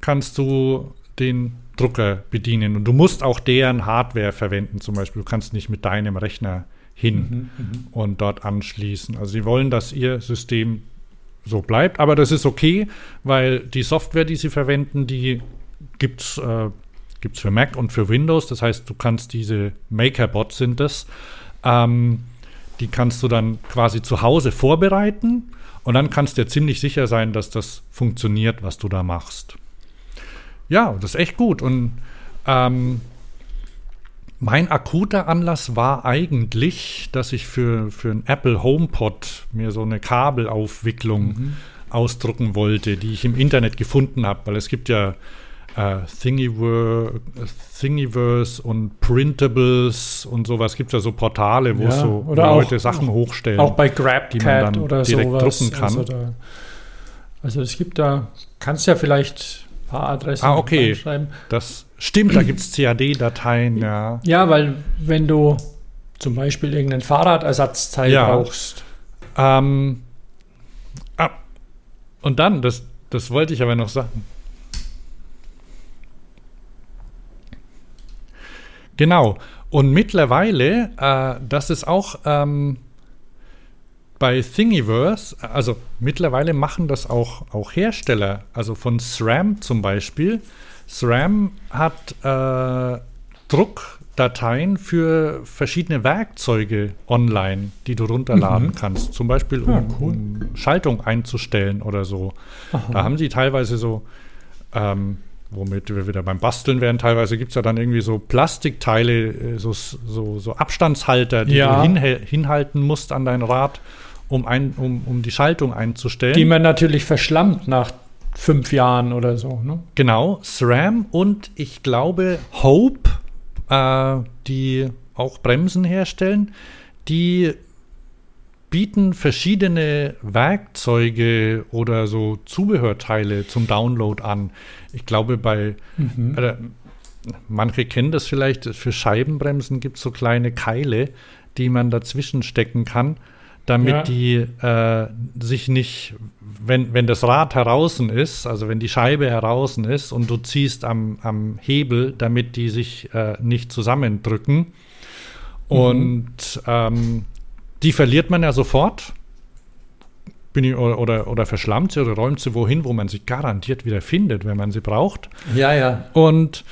S1: kannst du den Drucker bedienen. Und du musst auch deren Hardware verwenden, zum Beispiel. Du kannst nicht mit deinem Rechner hin mhm, mhm, und dort anschließen. Also sie wollen, dass ihr System so bleibt, aber das ist okay, weil die Software, die sie verwenden, die gibt es äh, gibt's für Mac und für Windows. Das heißt, du kannst diese Makerbots sind das, ähm, die kannst du dann quasi zu Hause vorbereiten und dann kannst du dir ziemlich sicher sein, dass das funktioniert, was du da machst. Ja, das ist echt gut und ähm, mein akuter Anlass war eigentlich, dass ich für, für ein Apple HomePod mir so eine Kabelaufwicklung mhm. ausdrucken wollte, die ich im Internet gefunden habe, weil es gibt ja äh, Thingiverse, Thingiverse und Printables und sowas. Gibt ja so Portale, wo ja, so
S2: oder Leute
S1: auch, Sachen hochstellen.
S2: Auch bei GrabCat die man dann oder
S1: direkt
S2: sowas.
S1: drucken kann.
S2: Also, da, also es gibt da, kannst ja vielleicht paar Adressen
S1: ah, okay. schreiben. Das Stimmt, da gibt es CAD-Dateien, ja.
S2: Ja, weil wenn du zum Beispiel irgendein Fahrradersatzteil ja. brauchst.
S1: Ähm, ah, und dann, das, das wollte ich aber noch sagen. Genau. Und mittlerweile, äh, das ist auch ähm, bei Thingiverse, also mittlerweile machen das auch, auch Hersteller, also von SRAM zum Beispiel. SRAM hat äh, Druckdateien für verschiedene Werkzeuge online, die du runterladen mhm. kannst. Zum Beispiel, um, ja, cool. um, Schaltung einzustellen oder so. Aha. Da haben sie teilweise so, ähm, womit wir wieder beim Basteln werden, teilweise gibt es ja dann irgendwie so Plastikteile, äh, so, so, so Abstandshalter, die ja. du hin, hinhalten musst an dein Rad, um, ein, um, um die Schaltung einzustellen.
S2: Die man natürlich verschlammt nach fünf Jahren oder so. Ne?
S1: Genau, SRAM und ich glaube Hope, äh, die auch Bremsen herstellen, die bieten verschiedene Werkzeuge oder so Zubehörteile zum Download an. Ich glaube, bei
S2: Mhm.
S1: äh, manche kennen das vielleicht, für Scheibenbremsen gibt es so kleine Keile, die man dazwischen stecken kann, damit
S2: Ja.
S1: die äh, sich nicht, wenn, wenn das Rad heraus ist, also wenn die Scheibe heraus ist und du ziehst am, am Hebel, damit die sich äh, nicht zusammendrücken. Und ähm, die verliert man ja sofort. Bin ich, oder, oder, oder verschlammt sie oder räumt sie wohin, wo man sie garantiert wieder findet, wenn man sie braucht.
S2: Ja, ja.
S1: Und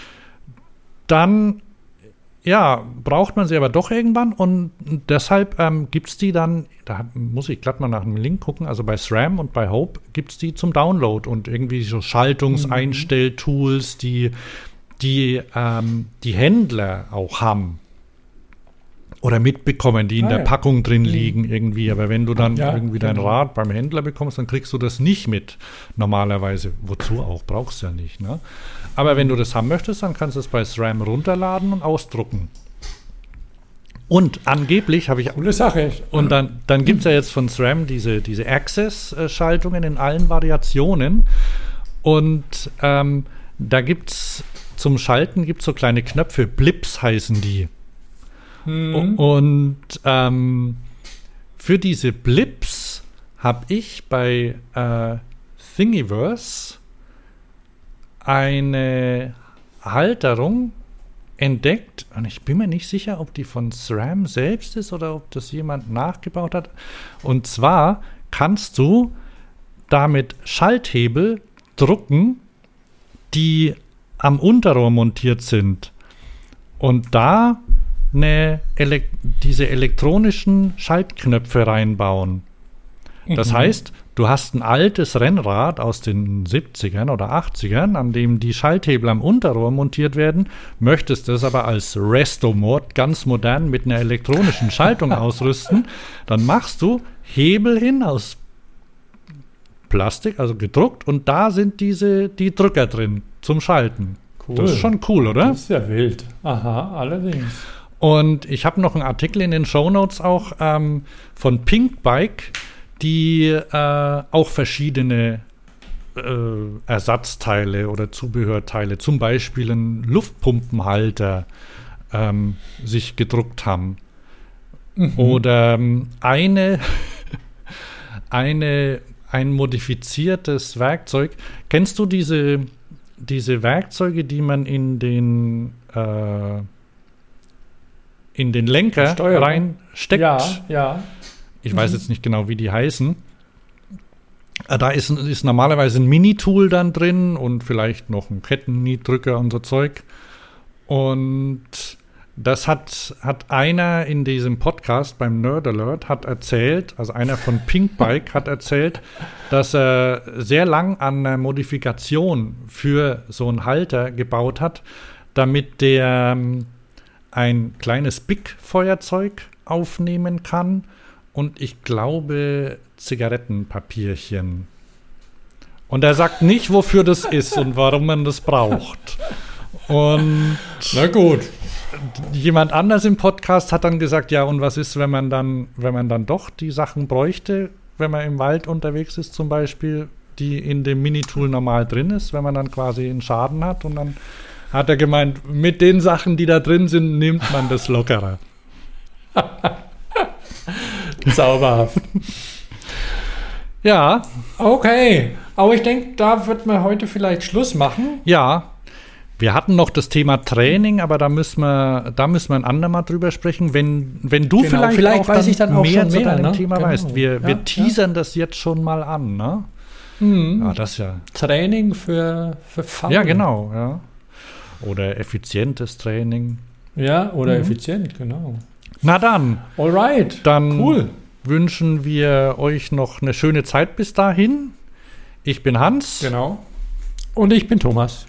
S1: dann, ja, braucht man sie aber doch irgendwann und deshalb ähm, gibt es die dann, da muss ich glatt mal nach einem Link gucken, also bei SRAM und bei Hope gibt es die zum Download und irgendwie so Schaltungseinstelltools, die die, ähm, die Händler auch haben. Oder mitbekommen, die in
S2: Ah,
S1: der
S2: ja.
S1: Packung drin liegen irgendwie. Aber wenn du dann
S2: Ja,
S1: irgendwie dein
S2: genau.
S1: Rad beim Händler bekommst, dann kriegst du das nicht mit. Normalerweise. Wozu auch? Brauchst du ja nicht. Ne? Aber wenn du das haben möchtest, dann kannst du es bei SRAM runterladen und ausdrucken. Und angeblich habe ich
S2: Coole Sache.
S1: und dann, dann gibt es ja jetzt von SRAM diese, diese Access-Schaltungen in allen Variationen. Und ähm, da gibt es zum Schalten gibt's so kleine Knöpfe, Blips heißen die.
S2: Mhm.
S1: Und ähm, für diese Blips habe ich bei äh, Thingiverse eine Halterung entdeckt und ich bin mir nicht sicher, ob die von SRAM selbst ist oder ob das jemand nachgebaut hat. Und zwar kannst du damit Schalthebel drucken, die am Unterrohr montiert sind. Und da eine Elek diese elektronischen Schaltknöpfe reinbauen. Das
S2: Mhm.
S1: heißt, du hast ein altes Rennrad aus den 70ern oder 80ern, an dem die Schalthebel am Unterrohr montiert werden, möchtest das aber als Resto-Mod ganz modern mit einer elektronischen Schaltung ausrüsten, dann machst du Hebel hin aus Plastik, also gedruckt, und da sind diese die Drücker drin zum Schalten.
S2: Cool.
S1: Das ist schon cool, oder?
S2: Das ist ja wild. Aha, allerdings.
S1: Und ich habe noch einen Artikel in den Shownotes auch ähm, von Pink Bike, die äh, auch verschiedene äh, Ersatzteile oder Zubehörteile, zum Beispiel einen Luftpumpenhalter, ähm, sich gedruckt haben. Oder ähm, eine, eine, ein modifiziertes Werkzeug. Kennst du diese, diese Werkzeuge, die man in den äh, in den Lenker
S2: Steuerung?
S1: reinsteckt?
S2: Ja, ja.
S1: Ich weiß jetzt nicht genau, wie die heißen. Äh, Da ist, ist normalerweise ein Mini-Tool dann drin und vielleicht noch ein Kettennietdrücker und so Zeug. Und das hat, hat einer in diesem Podcast beim Nerd Alert hat erzählt, also einer von Pink Bike hat erzählt, dass er sehr lang an einer Modifikation für so einen Halter gebaut hat, damit der ähm, ein kleines Big-Feuerzeug aufnehmen kann und ich glaube Zigarettenpapierchen. Und er sagt nicht, wofür das ist und warum man das braucht. Und
S2: Na gut.
S1: jemand anders im Podcast hat dann gesagt, ja, und was ist, wenn man dann, wenn man dann doch die Sachen bräuchte, wenn man im Wald unterwegs ist zum Beispiel, die in dem Minitool normal drin ist, wenn man dann quasi einen Schaden hat und dann hat er gemeint, mit den Sachen, die da drin sind, nimmt man das lockerer.
S2: Zauberhaft.
S1: Ja,
S2: Okay. Aber ich denke, da wird man heute vielleicht Schluss machen.
S1: ja. Wir hatten noch das Thema Training, aber da müssen wir, da müssen wir ein andermal drüber sprechen. Wenn, wenn du
S2: Genau,
S1: vielleicht,
S2: vielleicht
S1: auch
S2: weiß
S1: dann
S2: ich dann auch
S1: mehr zu deinem
S2: ne?
S1: Thema
S2: Genau.
S1: weißt. Wir,
S2: Ja,
S1: wir teasern das jetzt schon mal an, ne?
S2: Mhm.
S1: Ja, das ja.
S2: Training für, für Faule.
S1: Ja, genau, ja. Oder effizientes Training.
S2: Ja, oder
S1: Mhm.
S2: effizient, genau.
S1: Na dann,
S2: Alright.
S1: dann
S2: Cool.
S1: wünschen wir euch noch eine schöne Zeit bis dahin. Ich bin Hans.
S2: Genau. Und ich bin Thomas.